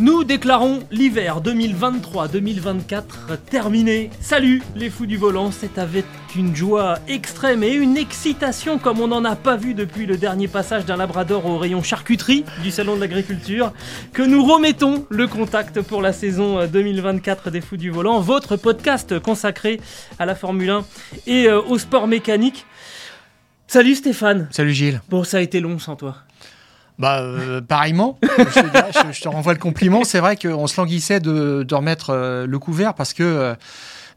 Nous déclarons l'hiver 2023-2024 terminé. Salut les fous du volant, c'est avec une joie extrême et une excitation comme on n'en a pas vu depuis le dernier passage d'un labrador au rayon charcuterie du salon de l'agriculture que nous remettons le contact pour la saison 2024 des fous du volant, votre podcast consacré à la Formule 1 et euh, au sport mécanique. Salut Stéphane. Salut Gilles. Bon, ça a été long sans toi. Bah, euh, pareillement, je, te dirais, je- je te renvoie le compliment. C'est vrai qu'on se languissait de, de remettre euh, le couvert parce que euh,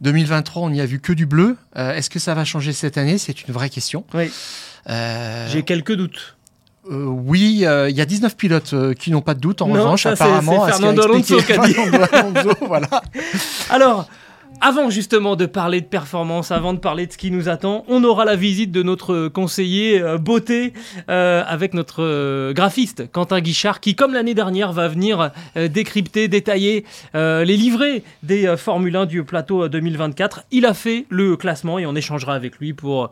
2023, on n'y a vu que du bleu. Euh, Est-ce que ça va changer cette année? C'est une vraie question. Oui, Euh, j'ai quelques doutes. euh, oui, euh, il y a 19 pilotes euh, qui n'ont pas de doute. En Non, revanche, ça, apparemment, c'est Fernando Alonso qui a dit. Alonso, voilà. Alors, avant justement de parler de performance, avant de parler de ce qui nous attend, on aura la visite de notre conseiller euh, beauté euh, avec notre euh, graphiste Quentin Guichard qui, comme l'année dernière, va venir décrypter, détailler les livrets des Formule 1 du plateau euh, 2024. Il a fait le classement et on échangera avec lui pour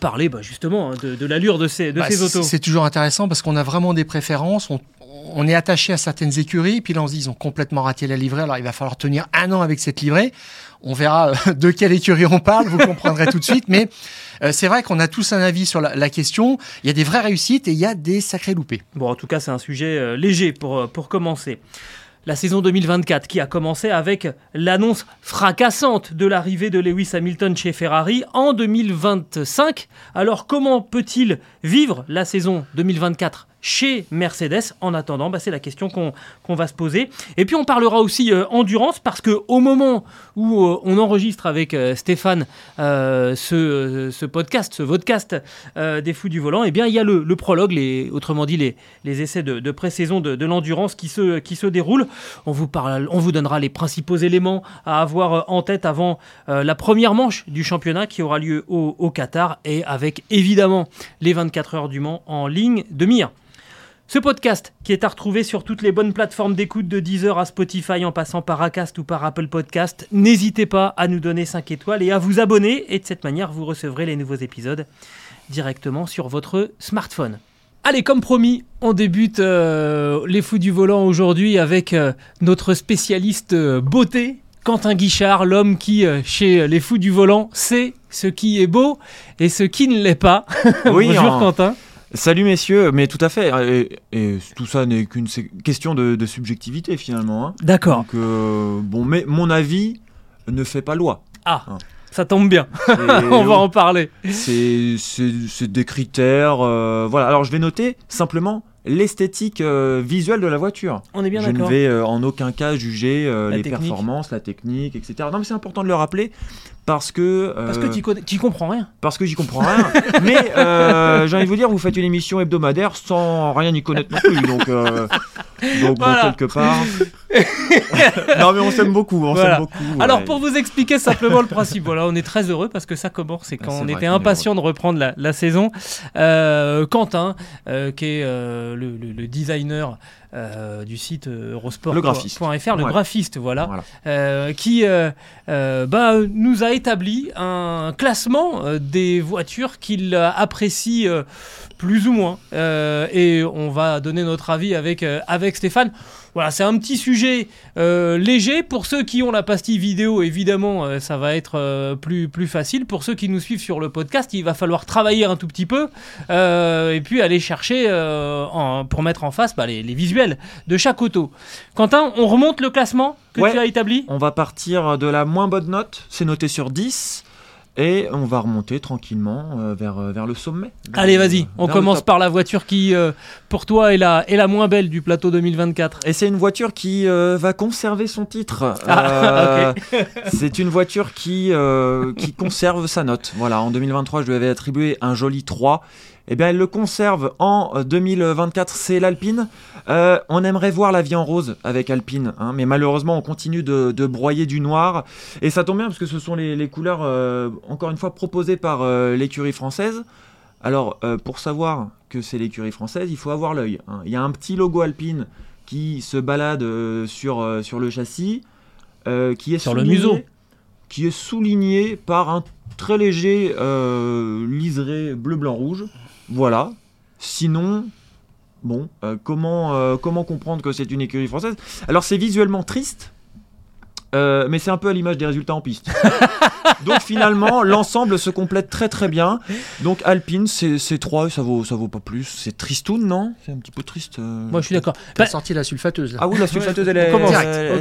parler bah, justement hein, de, de l'allure de ces, de Bah, ces autos. C'est toujours intéressant parce qu'on a vraiment des préférences. On, on est attaché à certaines écuries, puis là on se dit ils ont complètement raté la livrée, alors il va falloir tenir un an avec cette livrée. On verra euh, de quelle écurie on parle, vous comprendrez tout de suite. Mais euh, c'est vrai qu'on a tous un avis sur la, la question. Il y a des vraies réussites et il y a des sacrés loupés. Bon, en tout cas, c'est un sujet euh, léger pour, pour commencer. La saison 2024 qui a commencé avec l'annonce fracassante de l'arrivée de Lewis Hamilton chez Ferrari en 2025. Alors comment peut-il vivre la saison 2024 chez Mercedes En attendant, bah, c'est la question qu'on va se poser. Et puis on parlera aussi euh, endurance parce que au moment où euh, on enregistre avec euh, Stéphane ce, podcast, ce vodcast des fous du volant, eh bien il y a le, prologue, les, autrement dit les, essais de, pré-saison de, l'endurance qui se, qui déroulent. On vous, on donnera les principaux éléments à avoir en tête avant la première manche du championnat qui aura lieu au, au Qatar et avec évidemment les 24 heures du Mans en ligne de mire. Ce podcast, qui est à retrouver sur toutes les bonnes plateformes d'écoute de Deezer à Spotify en passant par Acast ou par Apple Podcast, n'hésitez pas à nous donner 5 étoiles et à vous abonner et de cette manière vous recevrez les nouveaux épisodes directement sur votre smartphone. Allez, comme promis, on débute euh, les fous du volant aujourd'hui avec euh, notre spécialiste euh, beauté, Quentin Guichard, l'homme qui, chez les fous du volant, sait ce qui est beau et ce qui ne l'est pas. Oui, Bonjour en- Quentin. Salut messieurs, mais tout à fait. Et, et tout ça n'est qu'une question de, de subjectivité finalement. hein. D'accord. Donc euh, bon, mais mon avis ne fait pas loi. Ah, Hein. ça tombe bien. On va en parler. C'est des critères. euh, voilà. Alors je vais noter simplement l'esthétique euh, visuelle de la voiture. On est bien je ne d'accord. vais euh, en aucun cas juger les technique. performances, la technique, etc. Non, mais c'est important de le rappeler parce que Parce que euh, tu connais, tu comprends rien. parce que j'y comprends rien. mais euh, j'ai envie de vous dire, vous faites une émission hebdomadaire sans rien y connaître non plus. Donc, euh, donc bon, Voilà. quelque part. non, mais on s'aime beaucoup. On Voilà. s'aime beaucoup. Alors pour vous expliquer simplement le principe, voilà, on est très heureux parce que ça commence et quand Ah, c'est on était impatient de reprendre la, la saison, euh, Quentin, euh, qui est euh, le, le- le designer euh, du site euh, Eurosport.fr, Le graphiste. le Ouais. graphiste, voilà, Voilà. euh, qui bah, nous a établi un classement des voitures qu'il apprécie plus ou moins. Euh, et on va donner notre avis avec, euh, avec Stéphane. Voilà, c'est un petit sujet euh, léger. Pour ceux qui ont la pastille vidéo, évidemment, ça va être plus, plus facile. Pour ceux qui nous suivent sur le podcast, il va falloir travailler un tout petit peu et puis aller chercher en- pour mettre en face bah, les, les visuels de chaque auto. Quentin, on remonte le classement que Ouais. tu as établi? On va partir de la moins bonne note. C'est noté sur 10. Et on va remonter tranquillement euh, vers, euh, vers le sommet. Allez, le- vas-y, on vers le commence par la voiture qui, euh, pour toi, est la, est la moins belle du plateau 2024. Et c'est une voiture qui euh, va conserver son titre. Ah, Euh, c'est une voiture qui, euh, qui conserve sa note. Voilà, en 2023, je lui avais attribué un joli 3. Eh bien, elle le conserve en euh, 2024, c'est l'Alpine. Euh, on aimerait voir la vie en rose avec Alpine, hein, mais malheureusement, on continue de, de broyer du noir. Et ça tombe bien parce que ce sont les, les couleurs, euh, encore une fois, proposées par euh, l'écurie française. Alors, euh, pour savoir que c'est l'écurie française, il faut avoir l'œil. hein. Il y a un petit logo Alpine qui se balade euh, sur, euh, sur le châssis, euh, qui est Sur le souligné- museau. qui est souligné par un très léger euh, liseré bleu blanc rouge. Voilà. Sinon, bon, euh, comment euh, comment comprendre que c'est une écurie française? Alors c'est visuellement triste. Euh, mais c'est un peu à l'image des résultats en piste. Donc finalement, l'ensemble se complète très très bien. Donc Alpine, c'est c'est 3 ça vaut, ça vaut pas plus. C'est tristoun, non? C'est un petit peu triste. euh, Moi, je suis d'accord. T'as Bah, sorti la sulfateuse. Là. Ah oui, la sulfateuse, elle est, elle-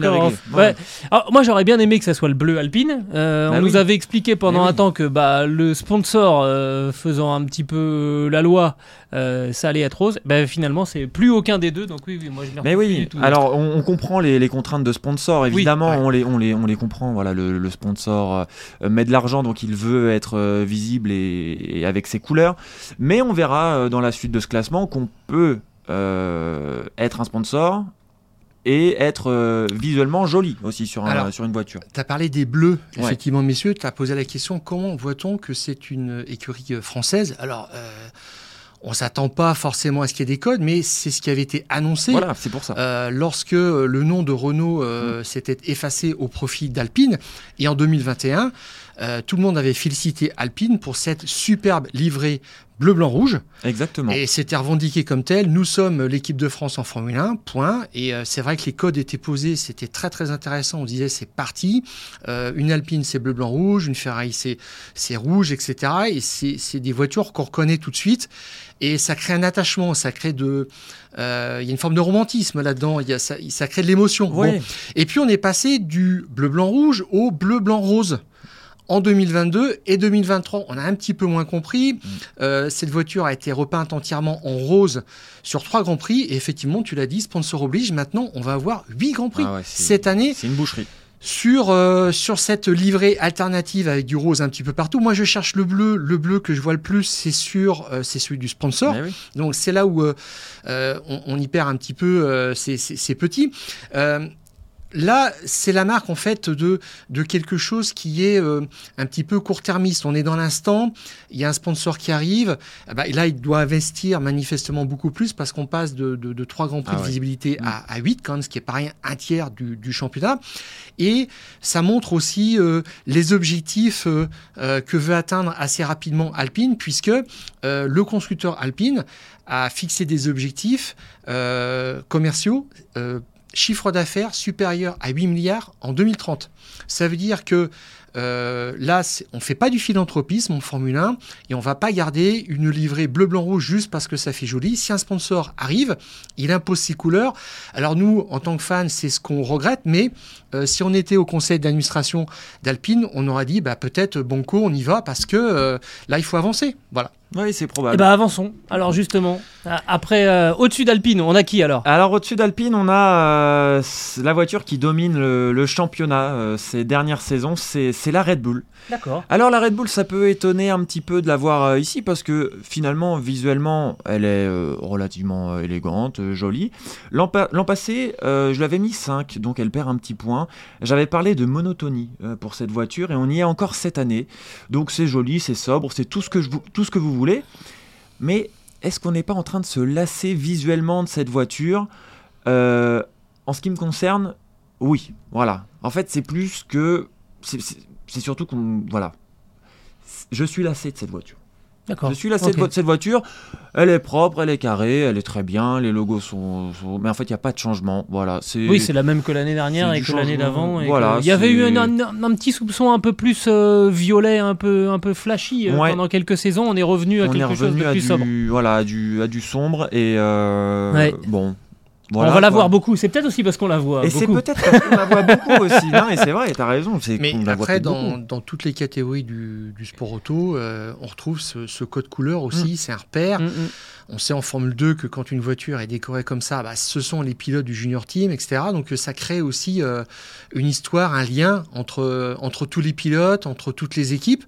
elle. Ouais. Alors, moi, j'aurais bien aimé que ça soit le bleu alpine. Euh, Bah on oui. nous avait expliqué pendant un oui. temps que bah, le sponsor euh, faisant un petit peu la loi, euh, ça allait être rose. Bah, finalement, c'est plus aucun des deux. Donc oui, oui moi je l'ai Mais oui, tout. alors on, on comprend les, les contraintes de sponsor, évidemment, ouais. on, les, on, les, on les comprend. Voilà, le, le sponsor euh, met de l'argent, donc il veut être euh, visible et, et avec ses couleurs. Mais on verra euh, dans la suite de ce classement qu'on peut euh, être un sponsor et être euh, visuellement joli aussi sur, un- Alors, sur une voiture. Tu as parlé des bleus, Ouais. effectivement, messieurs. Tu as posé la question comment voit-on que c'est une écurie française? Alors, euh, on s'attend pas forcément à ce qu'il y ait des codes, mais c'est ce qui avait été annoncé. Voilà, c'est pour ça. Euh, lorsque le nom de Renault euh, s'était effacé au profit d'Alpine, et en 2021, euh, tout le monde avait félicité Alpine pour cette superbe livrée bleu, blanc, rouge. Exactement. Et c'était revendiqué comme tel. Nous sommes l'équipe de France en Formule 1, point. Et euh, c'est vrai que les codes étaient posés, c'était très très intéressant. On disait c'est parti. Euh, une Alpine c'est bleu, blanc, rouge. Une Ferrari c'est c'est rouge, etc. Et c'est des voitures qu'on reconnaît tout de suite. Et ça crée un attachement, ça crée de, euh, il y a une forme de romantisme là-dedans. Il y a ça, ça crée de l'émotion. Ouais. Bon. Et puis on est passé du bleu, blanc, rouge au bleu, blanc, rose. En 2022 et 2023, on a un petit peu moins compris. Mm. Euh, cette voiture a été repeinte entièrement en rose sur trois grands prix. Et effectivement, tu l'as dit, sponsor oblige. Maintenant, on va avoir huit grands prix Ah ouais, c'est- cette année C'est une boucherie. sur, euh, sur cette livrée alternative avec du rose un petit peu partout. Moi, je cherche le bleu. Le bleu que je vois le plus, c'est sur, euh, c'est celui du sponsor. Oui. Donc c'est là où on, on y perd un petit peu euh, ces, Là, c'est la marque en fait de, de quelque chose qui est euh, un petit peu court-termiste. On est dans l'instant, il y a un sponsor qui arrive, eh ben, et là il doit investir manifestement beaucoup plus parce qu'on passe de, de, de 3 grands prix Ah de ouais. visibilité à, à 8 quand même, ce qui est pareil un tiers du, du championnat. Et ça montre aussi euh, les objectifs euh, euh, que veut atteindre assez rapidement Alpine, puisque euh, le constructeur Alpine a fixé des objectifs euh, commerciaux, euh, chiffre d'affaires supérieur à 8 milliards en 2030. Ça veut dire que euh, là, on ne fait pas du philanthropisme en Formule 1 et on va pas garder une livrée bleu, blanc, rouge juste parce que ça fait joli. Si un sponsor arrive, il impose ses couleurs. Alors nous, en tant que fans, c'est ce qu'on regrette, mais euh, si on était au conseil d'administration d'Alpine, on aurait dit bah, peut-être Banco, on y va parce que euh, là, il faut avancer. Voilà. Oui, c'est Eh probable. ben avançons. Alors justement, après, euh, au-dessus d'Alpine, on a qui alors? Alors au-dessus d'Alpine, on a euh, la voiture qui domine le, le championnat euh, ces dernières saisons, c'est la Red Bull. D'accord. Alors la Red Bull, ça peut étonner un petit peu de la voir ici parce que finalement, visuellement, elle est relativement élégante, jolie. L'an pa- l'an passé, je l'avais mis 5, donc elle perd un petit point. J'avais parlé de monotonie pour cette voiture et on y est encore cette année. Donc c'est joli, c'est sobre, c'est tout, ce que je vous- tout ce que vous Mais est-ce qu'on n'est pas en train de se lasser visuellement de cette voiture Euh, En ce qui me concerne, oui. Voilà. En fait, c'est plus que... c'est surtout qu'on... Voilà. Je suis lassé de cette voiture. Je suis de vo- cette voiture. Elle est propre, elle est carrée, elle est très bien. Les logos sont... sont- Mais en fait, il n'y a pas de changement. Voilà. Oui, c'est la même que l'année dernière et que l'année d'avant. Voilà, que- Il y avait eu un, un- un petit soupçon un peu plus euh, violet, un peu, un peu flashy euh, Ouais. pendant quelques saisons. On est revenu à On quelque chose revenu de à plus du, sobre. voilà, à du, à du sombre et euh, Ouais. bon. Voilà, on va la voir beaucoup. C'est peut-être aussi parce qu'on la voit Et c'est beaucoup. peut-être parce qu'on la voit beaucoup aussi. Non, et c'est vrai, t'as raison. c'est Mais qu'on la voit après, dans, dans toutes les catégories du, du sport auto, euh, on retrouve ce, ce code couleur aussi, c'est un repère. Mm, mm. On sait en Formule 2 que quand une voiture est décorée comme ça, bah, ce sont les pilotes du junior team, etc. Donc euh, ça crée aussi euh, une histoire, un lien entre, entre tous les pilotes, entre toutes les équipes.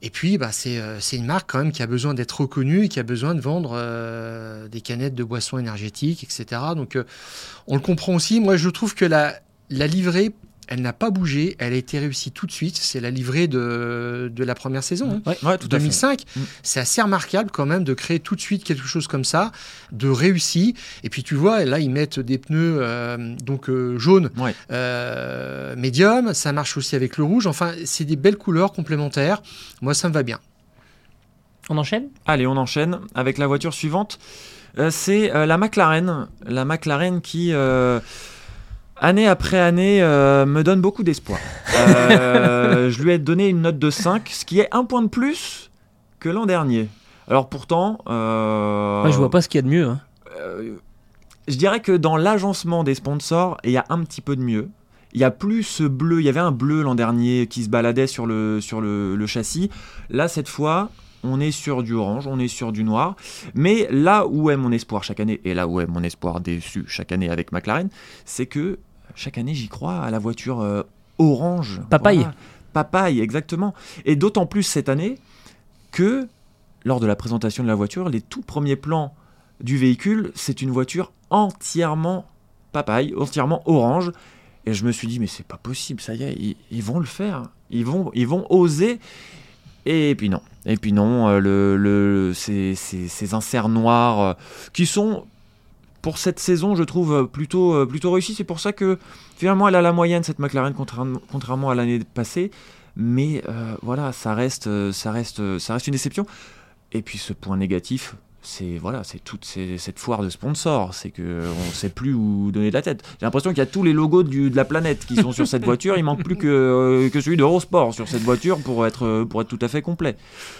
Et puis, bah, c'est euh, c'est une marque quand même qui a besoin d'être reconnue et qui a besoin de vendre euh, des canettes de boissons énergétiques, etc. Donc, euh, on le comprend aussi. Moi, je trouve que la, la livrée, elle n'a pas bougé. Elle a été réussie tout de suite. C'est la livrée de, de la première saison. hein. Ouais, tout à fait. 2005, Mm. c'est assez remarquable quand même de créer tout de suite quelque chose comme ça, de réussi. Et puis tu vois, là ils mettent des pneus euh, donc euh, jaunes, Ouais. euh, médium. Ça marche aussi avec le rouge. Enfin, c'est des belles couleurs complémentaires. Moi, ça me va bien. On enchaîne? Allez, on enchaîne avec la voiture suivante. Euh, c'est euh, la McLaren. La McLaren qui, euh, année après année, euh, me donne beaucoup d'espoir. Euh, je lui ai donné une note de 5, ce qui est un point de plus que l'an dernier. Alors pourtant... euh, Ouais, Je vois pas ce qu'il y a de mieux. hein. euh, je dirais que dans l'agencement des sponsors, il y a un petit peu de mieux. Il y a plus ce bleu. Il y avait un bleu l'an dernier qui se baladait sur le, sur le, le châssis. Là, cette fois, on est sur du orange, on est sur du noir. Mais là où est mon espoir chaque année, et là où est mon espoir déçu chaque année avec McLaren, c'est que chaque année, j'y crois à la voiture euh, orange. Papaye. Voilà. Papaye, exactement. Et d'autant plus cette année que lors de la présentation de la voiture, les tout premiers plans du véhicule, c'est une voiture entièrement papaye, entièrement orange. Et je me suis dit, mais c'est pas possible, ça y est, ils, ils vont le faire. Ils vont, ils vont oser. Et puis non. Et puis non, euh, le, le- ces, ces- ces inserts noirs euh, qui sont, pour cette saison, je trouve euh, plutôt, euh, plutôt réussis. C'est pour ça que finalement, elle a la moyenne, cette McLaren, contrairement, à l'année passée. Mais euh, voilà, ça reste, ça, reste, ça reste une déception. Et puis ce point négatif, c'est voilà, c'est toute cette foire de sponsors. C'est que on sait plus où donner de la tête. J'ai l'impression qu'il y a tous les logos de la planète qui sont sur cette voiture. Il manque plus que, celui d'Eurosport sur cette voiture pour être, pour être tout à fait complet.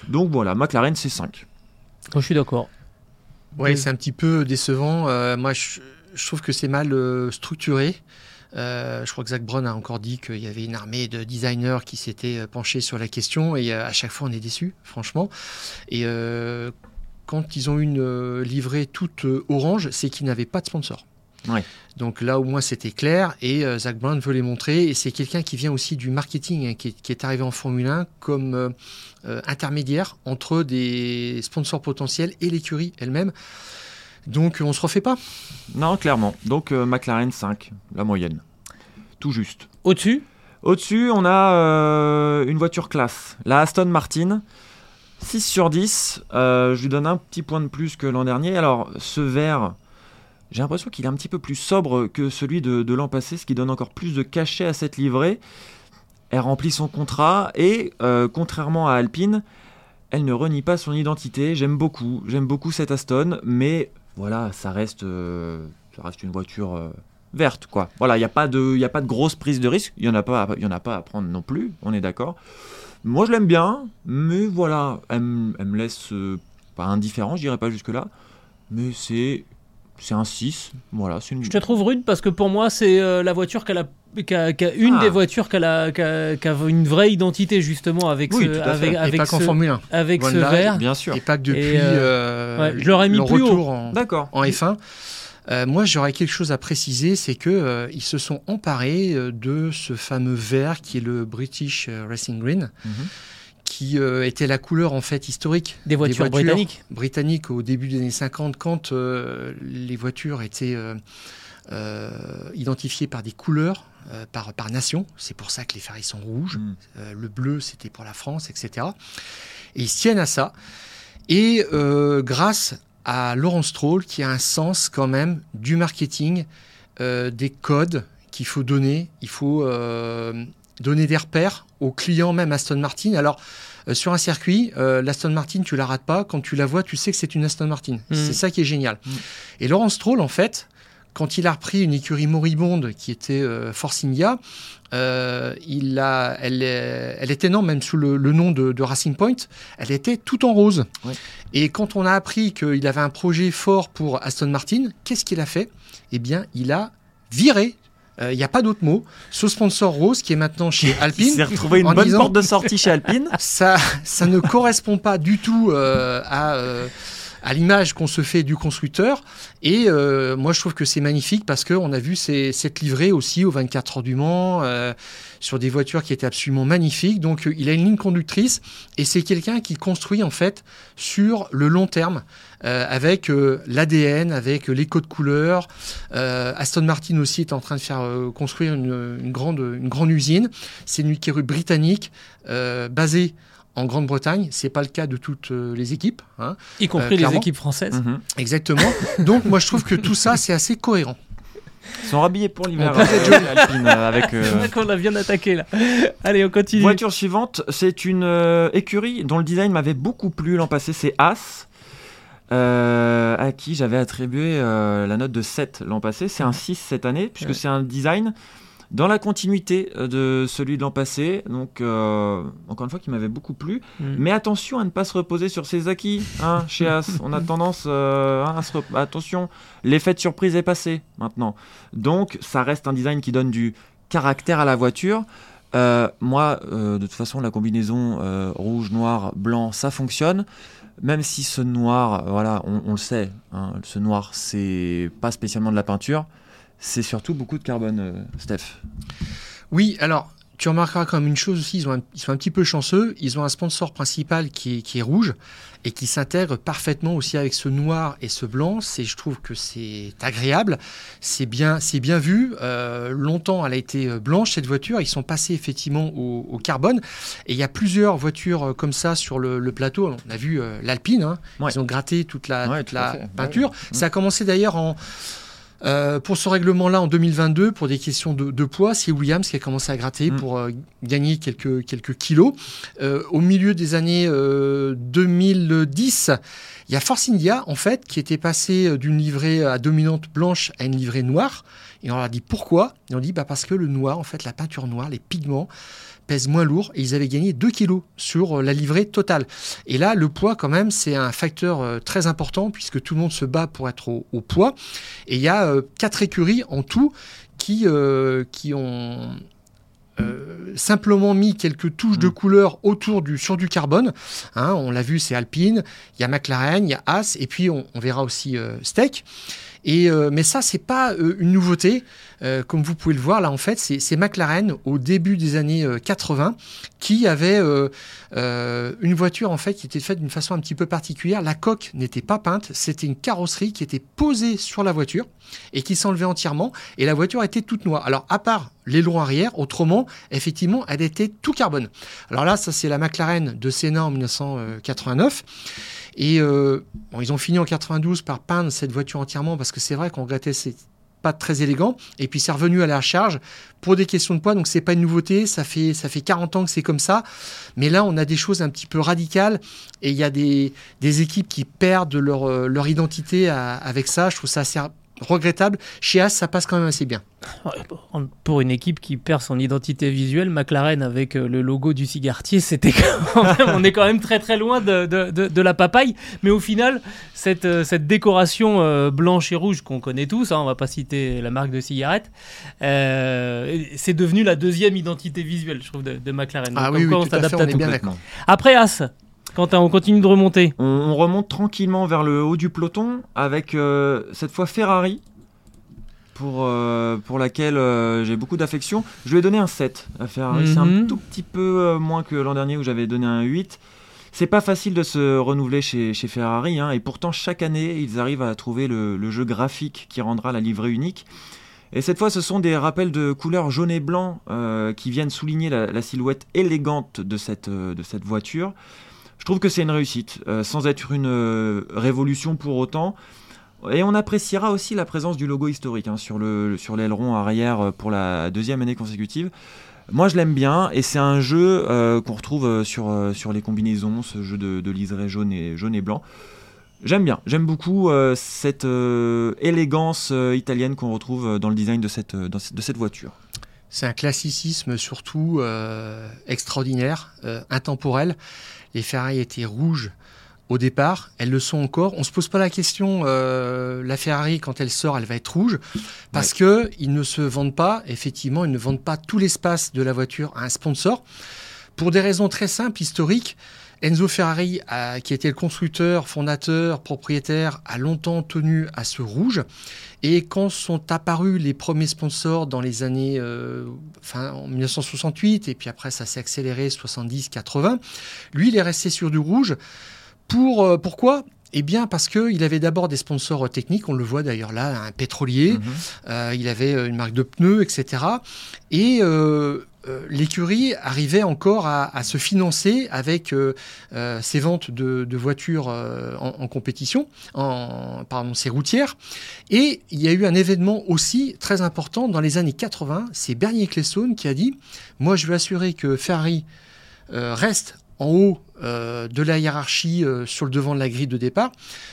Donc voilà, McLaren c'est 5. Moi, je suis d'accord. Ouais, Oui. c'est un petit peu décevant. Euh, moi, je, je trouve que c'est mal euh, structuré. Euh, je crois que Zach Brown a encore dit qu'il y avait une armée de designers qui s'étaient penchés sur la question et à chaque fois on est déçu, franchement. Et quand ils ont une livrée toute orange, c'est qu'ils n'avaient pas de sponsor. Ouais. Donc là au moins c'était clair et euh, Zach Brown veut les montrer et c'est quelqu'un qui vient aussi du marketing hein, qui, est, qui est arrivé en Formule 1 comme euh, euh, intermédiaire entre des sponsors potentiels et l'écurie elle-même. Donc on se refait pas. Non, clairement. Donc euh, McLaren 5, la moyenne. Tout juste. Au-dessus? Au-dessus, on a euh, une voiture classe, la Aston Martin. 6 sur 10. Euh, je lui donne un petit point de plus que l'an dernier. Alors, ce vert, j'ai l'impression qu'il est un petit peu plus sobre que celui de, de l'an passé, ce qui donne encore plus de cachet à cette livrée. Elle remplit son contrat et, euh, contrairement à Alpine, elle ne renie pas son identité. J'aime beaucoup, j'aime beaucoup cette Aston, mais voilà, ça reste, euh, ça une voiture euh, verte, quoi. Voilà, il n'y a pas de, il a pas de grosse prise de risque. Il y en a pas, y a pas à prendre non plus. On est d'accord. Moi, je l'aime bien, mais voilà, elle, me- laisse pas indifférent, je dirais pas jusque là, mais c'est, c'est un 6. Voilà, c'est une. Je te trouve rude parce que pour moi, c'est la voiture qu'elle a. qu'a- une Ah. des voitures qu'elle a, qu'a- qui a une vraie identité justement avec Oui, ce, avec, avec ce, Formule 1. avec ce vert. Bien sûr. Et pas que depuis Et, euh, ouais, je l'aurais mis le plus haut. retour en, D'accord. en F1. Euh, moi, j'aurais quelque chose à préciser, c'est que euh, ils se sont emparés euh, de ce fameux vert qui est le British euh, Racing Green, Mhm. qui euh, était la couleur en fait historique Des voitures britanniques. britanniques au début des années 50, quand euh, les voitures étaient euh, euh, identifiées par des couleurs, euh, par, par nation. C'est pour ça que les Ferrari sont rouges. Mm. Euh, le bleu, c'était pour la France, etc. Et ils tiennent à ça. Et euh, grâce à Laurence Stroll, qui a un sens quand même du marketing, des codes qu'il faut donner, il faut donner des repères aux clients, même Aston Martin. Alors, euh, sur un circuit, euh, l'Aston Martin, tu la rates pas. Quand tu la vois, tu sais que c'est une Aston Martin. Mm. C'est ça qui est génial. Mm. Et Laurence Stroll, en fait, quand il a repris une écurie moribonde qui était euh, Force India, euh, il a, elle, est- elle était non même sous le, le nom de, de Racing Point, elle était tout en rose. Et quand on a appris qu'il avait un projet fort pour Aston Martin, qu'est-ce qu'il a fait? Eh bien, il a viré. euh, Il n'y a pas d'autre mot. Ce sponsor rose qui est maintenant chez Il Alpine s'est retrouvé une bonne disant- porte de sortie chez Alpine. ça, ça ne correspond pas du tout euh, à, euh, à l'image qu'on se fait du constructeur. Et euh, moi, je trouve que c'est magnifique parce qu'on a vu ces- cette livrée aussi au 24 heures du Mans euh, sur des voitures qui étaient absolument magnifiques. Donc, euh, il a une ligne conductrice et c'est quelqu'un qui construit en fait sur le long terme. euh, avec euh, l'ADN, avec euh, les codes couleurs. Euh, Aston Martin aussi est en train de faire construire une, une grande, une grande usine. C'est une écurie britannique basée en Grande-Bretagne. C'est pas le cas de toutes euh, les équipes. hein. Y compris Euh, les équipes françaises. Mhm. Exactement. Donc moi je trouve que tout ça c'est assez cohérent. Ils sont rhabillés pour l'hiver. On euh, Alpine, euh, avec. euh, qu'on a bien attaqué là. Allez, on continue. Voiture suivante, c'est une euh, écurie dont le design m'avait beaucoup plu l'an passé, c'est As. euh, à qui j'avais attribué euh, la note de 7 l'an passé. C'est un 6 cette année, puisque Ouais. c'est un design dans la continuité euh, de celui de l'an passé. Donc, euh, encore une fois, qui m'avait beaucoup plu. Mm. Mais attention à ne pas se reposer sur ses acquis hein, chez As. On a tendance euh, hein, à se Attention, l'effet de surprise est passé maintenant. Donc, ça reste un design qui donne du caractère à la voiture. Euh, moi, de toute façon, la combinaison rouge, noir, blanc, ça fonctionne. Même si ce noir, voilà, on, on le sait, hein, ce noir, c'est pas spécialement de la peinture, c'est surtout beaucoup de carbone, euh, Steph. Oui, alors tu remarqueras quand même une chose aussi, ils, ont un- ils sont un petit peu chanceux, ils ont un sponsor principal qui est, qui est rouge et qui s'intègre parfaitement aussi avec ce noir et ce blanc. C'est, je trouve que c'est agréable, c'est bien, c'est bien vu. Euh, longtemps, elle a été euh, blanche cette voiture. Ils sont passés effectivement au, au carbone et il y a plusieurs voitures comme ça sur le, le plateau. On a vu euh, l'Alpine, hein. Ouais. ils ont gratté toute la, Ouais, toute tout à la fait. Peinture. Ça a commencé d'ailleurs en euh, pour ce règlement-là, en 2022, pour des questions de, de poids, c'est Williams qui a commencé à gratter Mm. pour euh, gagner quelques, quelques kilos. Euh, au milieu des années euh, 2010, il y a Force India, en fait, qui était passé d'une livrée à dominante blanche à une livrée noire. Et on leur a dit pourquoi? Et on dit bah, parce que le noir, en fait, la peinture noire, les pigments, pèsent moins lourd et ils avaient gagné 2 kilos sur euh, la livrée totale. Et là, le poids, quand même, c'est un facteur euh, très important puisque tout le monde se bat pour être au, au poids. Et il y a euh, quatre écuries en tout qui, euh, qui ont euh, simplement mis quelques touches de Mm. couleur autour du sur du carbone. Hein, on l'a vu, c'est Alpine, il y a McLaren, il y a As, et puis on, on verra aussi euh, Steak. Euh, mais ça, c'est pas euh, une nouveauté. Euh, comme vous pouvez le voir, là, en fait, c'est McLaren au début des années euh, 80 qui avait une voiture en fait qui était faite d'une façon un petit peu particulière. La coque n'était pas peinte, c'était une carrosserie qui était posée sur la voiture et qui s'enlevait entièrement. Et la voiture était toute noire. Alors, à part l'aileron arrière, autrement, effectivement, elle était tout carbone. Alors là, ça, c'est la McLaren de Senna en 1989. Et euh, ils ont fini en 92 par peindre cette voiture entièrement parce que c'est vrai qu'on regrettait c'est pas très élégant. Et puis c'est revenu à la charge pour des questions de poids. Donc c'est pas une nouveauté. Ça fait ça fait 40 ans que c'est comme ça. Mais là on a des choses un petit peu radicales et il y a des, équipes qui perdent leur euh, leur identité avec ça. Je trouve ça assez regrettable. Chez As ça passe quand même assez bien. Pour une équipe qui perd son identité visuelle, McLaren avec euh, le logo du cigaretier, c'était on est quand même très très loin de, de- de- de la papaye. Mais au final, cette, euh, cette décoration euh, blanche et rouge qu'on connaît tous, hein, on va pas citer la marque de cigarette, euh, c'est devenu la deuxième identité visuelle, je trouve, de, McLaren. Donc, Ah oui, oui, quoi, on tout à fait, à on est bien. Après As, Quentin, on continue de remonter. On, on remonte tranquillement vers le haut du peloton avec euh, cette fois Ferrari pour, euh, pour laquelle euh, j'ai beaucoup d'affection. Je lui ai donné un 7 à Ferrari. C'est un Mhm. tout petit peu moins que l'an dernier où j'avais donné un 8. C'est pas facile de se renouveler chez, chez Ferrari hein, et pourtant chaque année ils arrivent à trouver le, le jeu graphique qui rendra la livrée unique. Et cette fois, ce sont des rappels de couleurs jaune et blanc euh, qui viennent souligner la, la silhouette élégante de cette, euh, de cette voiture. Je trouve que c'est une réussite, euh, sans être une euh, révolution pour autant. Et on appréciera aussi la présence du logo historique hein, sur le sur l'aileron arrière euh, pour la deuxième année consécutive. Moi, je l'aime bien et c'est un jeu qu'on retrouve sur, les combinaisons, ce jeu de, liseré jaune et, blanc. J'aime bien, j'aime beaucoup cette élégance italienne qu'on retrouve dans le design de cette voiture. C'est un classicisme surtout euh, extraordinaire, euh, intemporel. Les Ferrari étaient rouges au départ, elles le sont encore. On se pose pas la question, euh, la Ferrari quand elle sort, elle va être rouge, parce que ils ne se vendent pas. Effectivement, ils ne vendent pas tout l'espace de la voiture à un sponsor pour des raisons très simples, historiques. Enzo Ferrari, a- qui était le constructeur, fondateur, propriétaire, a longtemps tenu à ce rouge. Et quand sont apparus les premiers sponsors dans les années, euh, enfin, en 1968, et puis après ça s'est accéléré 70, 80, lui il est resté sur du rouge. Pour euh, pourquoi? Eh bien parce que il avait d'abord des sponsors euh, techniques, on le voit d'ailleurs là, un pétrolier. Mhm. Euh, il avait euh, une marque de pneus, etc. Et euh, euh, l'écurie arrivait encore à, se financer avec euh, euh, ses ventes de, voitures euh, en, compétition, pardon, ses routières. Et il y a eu un événement aussi très important dans les années 80. C'est Bernie Ecclestone qui a dit Moi, je veux assurer que Ferrari euh, reste en haut euh, de la hiérarchie euh, sur le devant de la grille de départ.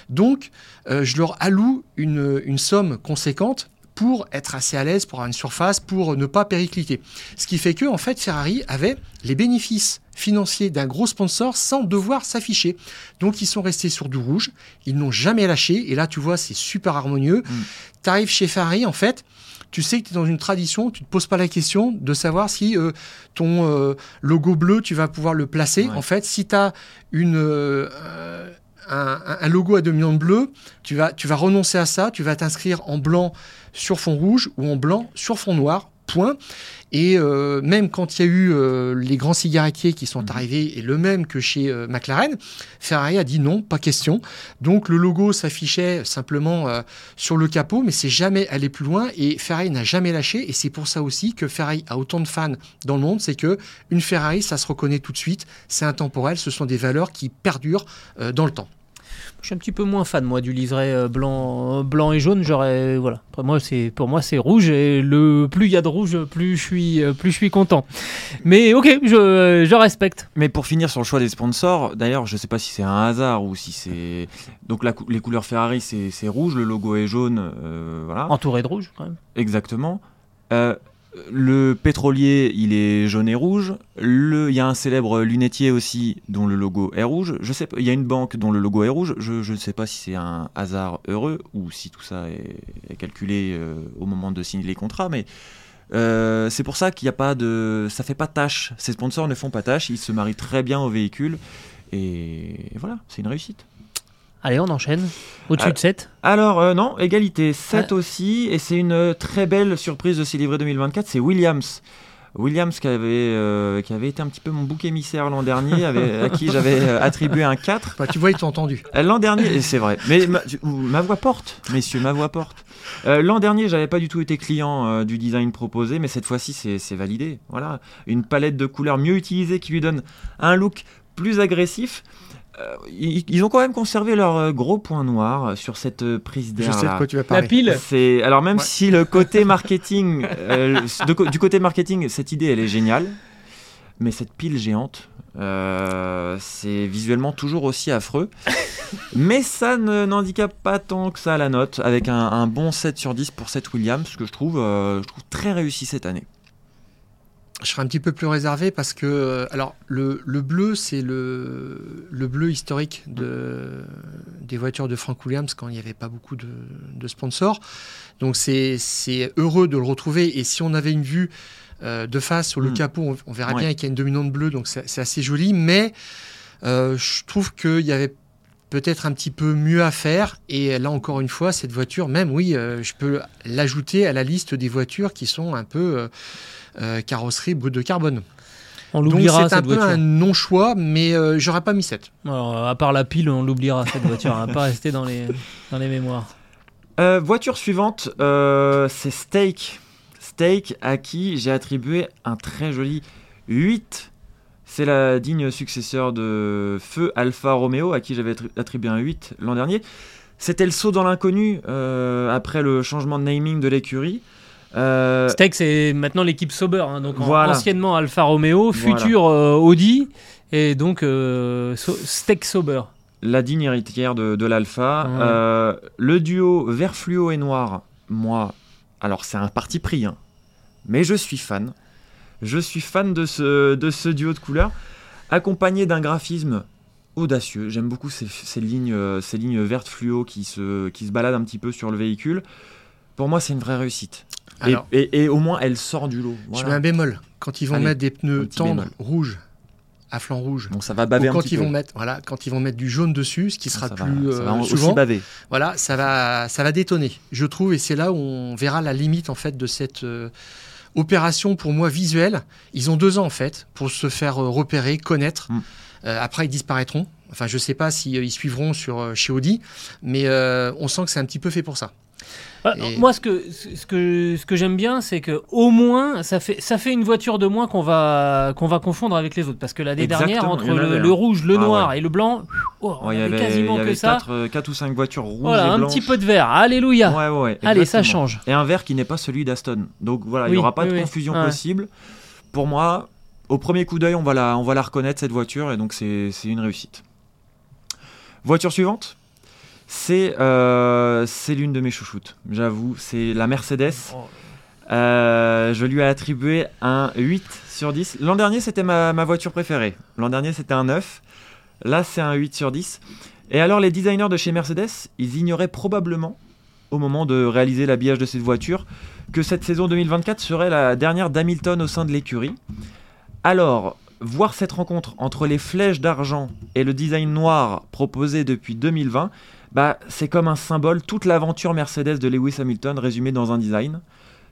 Donc, euh, je leur alloue une somme conséquente pour être assez à l'aise, pour avoir une surface, pour ne pas péricliter. Ce qui fait que, en fait, Ferrari avait les bénéfices financiers d'un gros sponsor sans devoir s'afficher. Donc, ils sont restés sur du rouge, ils n'ont jamais lâché, et là, tu vois, c'est super harmonieux. Tu arrives chez Ferrari, en fait, tu sais que tu es dans une tradition, tu ne te poses pas la question de savoir si euh, ton euh, logo bleu, tu vas pouvoir le placer. Ouais. En fait, si tu as une, euh, un, logo à demi de bleu, tu tu vas renoncer à ça, tu vas t'inscrire en blanc sur fond rouge ou en blanc sur fond noir. Point. Et euh, même quand il y a eu euh, les grands cigarettiers qui sont arrivés, et le même que chez euh, McLaren, Ferrari a dit non, pas question. Donc le logo s'affichait simplement sur le capot, mais c'est jamais allé plus loin. Et Ferrari n'a jamais lâché. Et c'est pour ça aussi que Ferrari a autant de fans dans le monde, c'est que une Ferrari, ça se reconnaît tout de suite. C'est intemporel. Ce sont des valeurs qui perdurent dans le temps. Je suis un petit peu moins fan moi du liseré euh, blanc, euh, blanc et jaune. J'aurais voilà. Après moi c'est pour moi c'est rouge et le plus il y a de rouge plus je suis euh, plus je suis content. Mais ok je, je respecte. Mais pour finir sur le choix des sponsors, d'ailleurs, je sais pas si c'est un hasard ou si c'est. Donc la les couleurs Ferrari, c'est c'est rouge, le logo est jaune, euh, voilà. Entouré de rouge quand même. Exactement. Euh, le pétrolier, il est jaune et rouge. Il y a un célèbre lunetier aussi dont le logo est rouge. Je sais il y a une banque dont le logo est rouge. Je ne sais pas si c'est un hasard heureux ou si tout ça est, est calculé euh, au moment de signer les contrats, mais euh, c'est pour ça qu'il n'y a pas de, ça fait pas tâche. Ces sponsors ne font pas tâche. Ils se marient très bien au véhicule et voilà, c'est une réussite. Allez on enchaîne. Au-dessus de 7. Alors euh, non, égalité, 7 Ah. aussi, et c'est une euh, très belle surprise de ces livrets 2024, c'est Williams. Williams qui avait, euh, qui avait été un petit peu mon bouc émissaire l'an dernier, avait- à qui j'avais euh, attribué un 4. Bah, tu vois, ils t'ont entendu. L'an dernier, et c'est vrai, mais ma, voix porte, messieurs, ma voix porte. Euh, L'an dernier, j'avais pas du tout été client euh, du design proposé, mais cette fois-ci, c'est c'est validé. Voilà, une palette de couleurs mieux utilisée qui lui donne un look plus agressif. Euh, ils, ils ont quand même conservé leur euh, gros point noir sur cette euh, prise Je d'air. sais de quoi tu vas La parler. pile. C'est alors même Ouais. si le côté marketing, euh, de du côté marketing, cette idée elle est géniale, mais cette pile géante, euh, c'est visuellement toujours aussi affreux. mais ça ne n'handicape pas tant que ça la note, avec un, un bon 7 sur 10 pour cette Williams que je trouve, euh, je trouve très réussi cette année. Je serai un petit peu plus réservé parce que, euh, alors, le, le bleu, c'est le, le bleu historique de, des voitures de Frank Williams quand il n'y avait pas beaucoup de, de sponsors. Donc, c'est heureux de le retrouver. Et si on avait une vue euh, de face sur le Mm. capot, on, on verra Ouais. bien qu'il y a une dominante bleue. Donc, c'est assez joli. Mais euh, je trouve qu'il y avait peut-être un petit peu mieux à faire. Et là, encore une fois, cette voiture, même, oui, euh, je peux l'ajouter à la liste des voitures qui sont un peu carrosserie brute de carbone. On Donc l'oubliera c'est un peu voiture. un non-choix, mais euh, j'aurais pas mis 7. Alors, à part la pile on l'oubliera cette voiture. Elle va pas rester dans les dans les mémoires. Euh, voiture suivante, euh, c'est Steak. Steak à qui j'ai attribué un très joli 8. C'est la digne successeur de Feu Alfa Romeo à qui j'avais attri- attribué un 8 l'an dernier. C'était le saut dans l'inconnu euh, après le changement de naming de l'écurie. Euh, Steak, c'est maintenant l'équipe Sauber, hein, donc Voilà. anciennement Alfa Romeo, Voilà. futur euh, Audi, et donc euh, So- Steak Sauber. la digne héritière de, de l'Alpha. Ouais. Euh, le duo vert fluo et noir, moi, alors c'est un parti pris, hein, mais je suis fan. Je suis fan de ce, de ce duo de couleurs, accompagné d'un graphisme audacieux. J'aime beaucoup ces, ces lignes, euh, ces lignes vertes fluo qui se, qui se baladent un petit peu sur le véhicule. Pour moi, c'est une vraie réussite. Et- Alors, et, et au moins, elle sort du lot. je Voilà. mets un bémol. Quand ils vont Allez, mettre des pneus tendres bémol. rouges à flanc rouge, Bon, ça va baver ou un quand petit ils peu. vont mettre, voilà, quand ils vont mettre du jaune dessus, ce qui sera ça va, plus ça euh, va aussi souvent, baver. voilà, ça va, ça va détonner, je trouve, et c'est là où on verra la limite en fait de cette euh, opération pour moi visuelle. Ils ont deux ans en fait pour se faire euh, repérer, connaître. Mm. Euh, après, ils disparaîtront. Enfin, je sais pas si euh, ils suivront sur euh, chez Audi, mais euh, on sent que c'est un petit peu fait pour ça. Bah, Et- Moi, ce que, ce que, ce que j'aime bien, c'est que au moins, ça fait, ça fait une voiture de moins qu'on va, qu'on va confondre avec les autres. Parce que l'année Exactement, dernière, entre en le, rouge, le Ah noir ouais. et le blanc, oh, on Ouais, il y avait, avait, quasiment avait que ça. 4, ou 5 voitures rouges Voilà, et un blanches. petit peu de vert. Alléluia. Ouais, Allez, ça change. Et un vert qui n'est pas celui d'Aston. Donc voilà, il Oui, n'y aura pas oui, de confusion possible. Pour moi, au premier coup d'œil, on, va la- on va la reconnaître, cette voiture, et donc c'est c'est une réussite. Voiture suivante? C'est euh, c'est l'une de mes chouchoutes, j'avoue. C'est la Mercedes. Oh. Euh, je lui ai attribué un 8 sur 10. L'an dernier, c'était ma, ma voiture préférée. L'an dernier, c'était un 9. Là, c'est un 8 sur 10. Et alors, les designers de chez Mercedes, ils ignoraient probablement, au moment de réaliser l'habillage de cette voiture, que cette saison 2024 serait la dernière d'Hamilton au sein de l'écurie. Alors, voir cette rencontre entre les flèches d'argent et le design noir proposé depuis 2020, bah, c'est comme un symbole, toute l'aventure Mercedes de Lewis Hamilton résumée dans un design.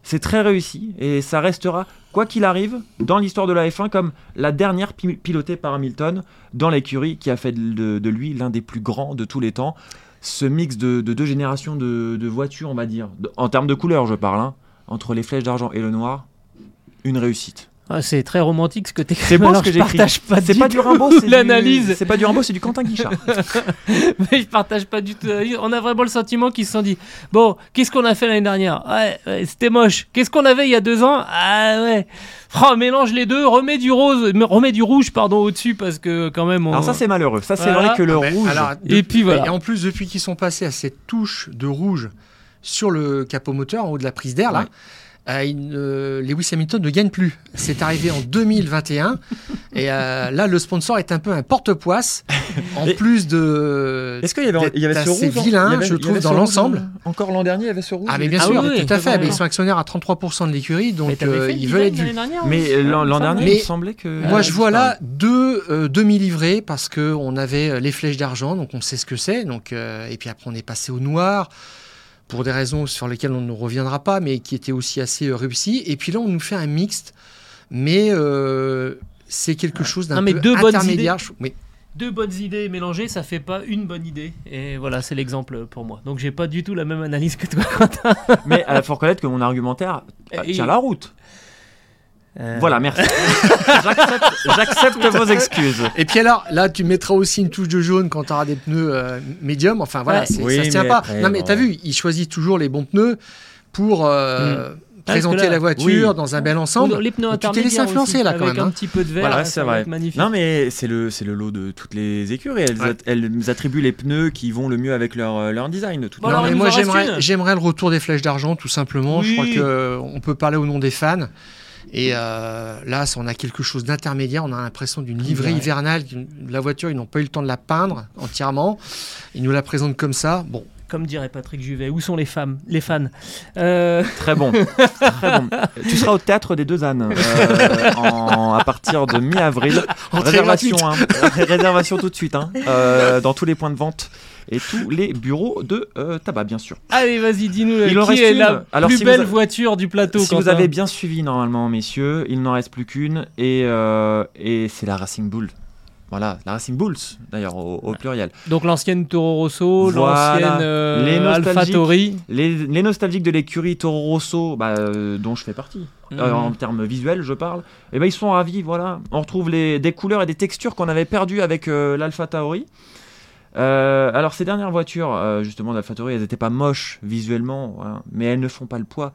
C'est très réussi et ça restera, quoi qu'il arrive, dans l'histoire de la F1 comme la dernière pi- pilotée par Hamilton dans l'écurie qui a fait de, lui l'un des plus grands de tous les temps. Ce mix de, de deux générations de, voitures, on va dire, en termes de couleur, je parle, hein, entre les flèches d'argent et le noir, une réussite. Ah, c'est très romantique ce que t'écris. C'est ce que je partage pas C'est du pas du tout Rimbaud, c'est du- l'analyse. C'est pas du Rimbaud, c'est du Quentin Guichard. Mais je partage pas du tout. On a vraiment le sentiment qu'ils se sont dit Bon, qu'est-ce qu'on a fait l'année dernière? Ouais, ouais, c'était moche. Qu'est-ce qu'on avait il y a deux ans? Ah ouais. Oh, mélange les deux, remets du rose, remets du rouge, pardon, au-dessus parce que quand même. On... Alors ça c'est malheureux. Ça c'est Voilà. vrai que le Mais rouge. alors, Et puis voilà. Et en plus, depuis qu'ils sont passés à cette touche de rouge sur le capot moteur, en haut de la prise d'air, là, Ouais. euh, il ne- Lewis Hamilton ne gagne plus. C'est arrivé en 2021. et euh, là, le sponsor est un peu un porte-poisse. En Et- plus de. Est-ce qu'il y avait, il y avait ce rouge hein vilain, avait- je trouve, dans l'ensemble. euh, Encore l'an dernier, il y avait ce rouge. Ah, mais bien Ah sûr, oui, oui, tout à fait. Mais ils sont actionnaires à 33% de l'écurie, Mais donc t'avais euh, ils veulent être vus. Mais euh, l'an dernier, Mais il me semblait que. Moi, Euh, je vois là deux euh, demi-livrés parce que on avait euh, les flèches d'argent, donc on sait ce que c'est. Donc, euh, et puis après, on est passé au noir pour des raisons sur lesquelles on ne reviendra pas, mais qui étaient aussi assez euh, réussies. Et puis là, on nous fait un mixte, mais euh, c'est quelque chose d'un peu deux bonnes intermédiaire. idées. Je- Oui. Deux bonnes idées mélangées, ça fait pas une bonne idée. Et voilà, c'est l'exemple pour moi. Donc j'ai pas du tout la même analyse que toi, Quentin. Mais il faut reconnaître que mon argumentaire euh, Et- tient la route. Euh, Voilà, merci. J'accepte- J'accepte vos excuses. Et puis alors, là, tu mettras aussi une touche de jaune quand tu auras des pneus euh, médium. Enfin, voilà, Ouais. c'est- Oui, ça se tient pas. après, non, mais bon. t'as vu, il choisit toujours les bons pneus pour euh, Parce présenter que là- la voiture oui. dans un bel ensemble. les pneus tu t'es laissé influencer, aussi, là, quand avec même, un hein. petit peu de vert. Voilà, là, c'est vrai. magnifique. Non, mais c'est le, c'est le lot de toutes les écuries. Elles, Ouais. elles attribuent les pneus qui vont le mieux avec leur, leur design. de toute Bon, non, mais moi j'aimerais, j'aimerais le retour des flèches d'argent, tout simplement. Je crois que euh, on peut parler au nom des fans. Et euh, là, on a quelque chose d'intermédiaire. On a l'impression d'une livrée hivernale. La voiture, ils n'ont pas eu le temps de la peindre entièrement. Ils nous la présentent comme ça. Bon, Comme dirait Patrick Juvet, où sont les femmes, les fans? Euh, Très bon. Très bon. Tu seras au théâtre des deux ânes euh, en- à partir de mi-avril. Réservation, hein. réservation tout de suite, hein, euh, dans tous les points de vente et tous les bureaux de euh, tabac, bien sûr. Allez, vas-y, dis-nous euh, Il en qui reste est une. la Alors, plus si belle a- voiture du plateau. si vous avez bien suivi normalement, messieurs, il n'en reste plus qu'une et, euh, et c'est la Racing Bull. Voilà, la Racing Bulls d'ailleurs au, au pluriel. Donc l'ancienne Toro Rosso, Voilà. l'ancienne euh, Les. Les, les nostalgiques de l'écurie Toro Rosso, bah, euh, dont je fais partie, euh, Mhm. en termes visuels, je parle, et ben ils sont ravis. Voilà, on retrouve les, des couleurs et des textures qu'on avait perdues avec euh, l'Alpha Tauri. Euh, alors ces dernières voitures, euh, justement d'Alpha Tauri, elles n'étaient pas moches visuellement, mais elles ne font pas le poids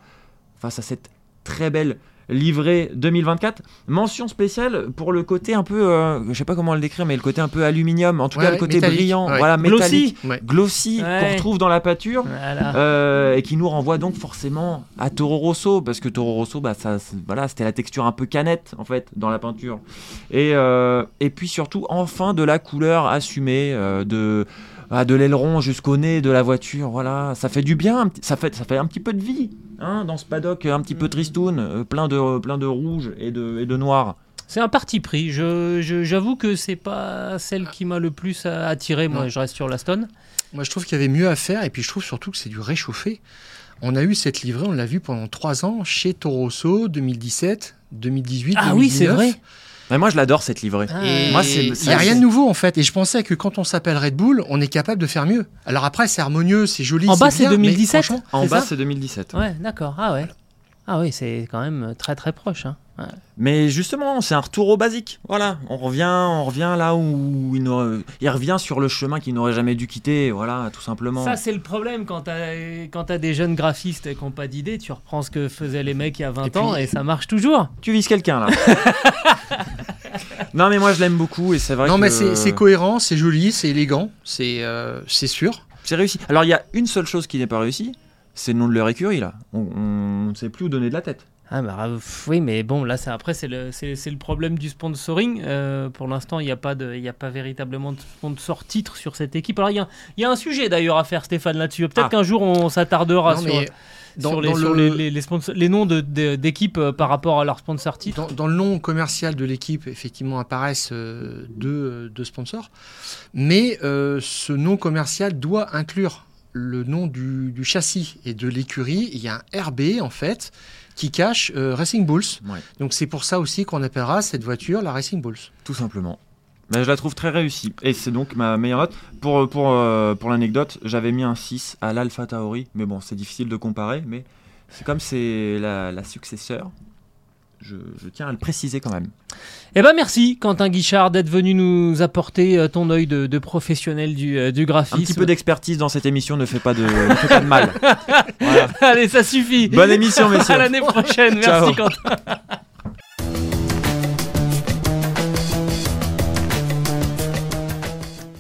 face à cette très belle livrée 2024. Mention spéciale pour le côté un peu, euh, je sais pas comment le décrire, mais le côté un peu aluminium, en tout cas Ouais, le côté brillant, ouais. voilà, Glossy. métallique, Ouais. glossy, Ouais. qu'on retrouve dans la pâture. Voilà. Euh, et qui nous renvoie donc forcément à Toro Rosso parce que Toro Rosso bah ça voilà c'était la texture un peu canette en fait dans la peinture et euh, et puis surtout enfin de la couleur assumée euh, de ah, de l'aileron jusqu'au nez de la voiture voilà ça fait du bien ça fait ça fait un petit peu de vie hein, dans ce paddock un petit peu tristoun euh, plein de plein de rouge et de et de noir C'est un parti pris. Je, je- j'avoue que c'est pas celle qui m'a le plus attiré. Moi, Non. je reste sur l'Aston. Moi, je trouve qu'il y avait mieux à faire, et puis je trouve surtout que c'est du réchauffé. On a eu cette livrée, on l'a vu pendant trois ans chez Toro Rosso, 2017, 2018, Ah oui, c'est 2019. vrai. Mais moi je l'adore cette livrée Et Moi, c'est- il n'y a rien de nouveau en fait. Et je pensais que quand on s'appelle Red Bull, on est capable de faire mieux. Alors après, c'est harmonieux, c'est joli. En bas, c'est bien, mais 2017? franchement, en bas c'est 2017 Ouais, d'accord. Ah ouais. Ah oui, c'est quand même très très proche. hein. Ouais. Mais justement, c'est un retour au basique. Voilà, on revient, on revient là où il, n'aurait- il revient sur le chemin qu'il n'aurait jamais dû quitter. Voilà, tout simplement. Ça, c'est le problème quand t'as des jeunes graphistes qui n'ont pas d'idée. Tu reprends ce que faisaient les mecs il y a 20 Et puis- ans et ça marche toujours. Tu vises quelqu'un là. non, mais moi je l'aime beaucoup et c'est vrai Non, que mais c'est c'est cohérent, c'est joli, c'est élégant, c'est euh, c'est sûr. c'est réussi. Alors il y a une seule chose qui n'est pas réussie, c'est le nom de leur écurie là. On ne sait plus où donner de la tête. Ah bah pff, oui, mais bon, là, c'est après, c'est le, c'est, c'est le problème du sponsoring. Euh, pour l'instant, il n'y a pas de, il y a pas véritablement de sponsor titre sur cette équipe. Alors il y a, il y a un sujet d'ailleurs à faire, Stéphane, là-dessus. Peut-être Ah. qu'un jour on s'attardera Non, sur, dans, sur les, dans sur le, les, les- les noms de, de- d'équipes euh, par rapport à leur sponsor titre. dans, dans le nom commercial de l'équipe, effectivement, apparaissent euh, deux, euh, deux sponsors. Mais euh, ce nom commercial doit inclure le nom du, du châssis et de l'écurie. Il y a un RB, en fait, qui cache euh, Racing Bulls. Ouais. Donc c'est pour ça aussi qu'on appellera cette voiture la Racing Bulls. Tout simplement. Mais je la trouve très réussie. Et c'est donc ma meilleure note. Pour, pour, euh, pour l'anecdote, j'avais mis un 6 à l'Alpha Tauri. Mais bon, c'est difficile de comparer. Mais c'est comme c'est la, la successeur. Je, je tiens à le préciser quand même. Eh ben merci, Quentin Guichard, d'être venu nous apporter euh, ton œil de, de professionnel du, euh, du Un graphisme. petit peu d'expertise dans cette émission ne fait pas de, ne fait pas de mal. Voilà. Allez, ça suffit. Bonne émission, messieurs. À l'année prochaine. Ciao. Merci, Quentin.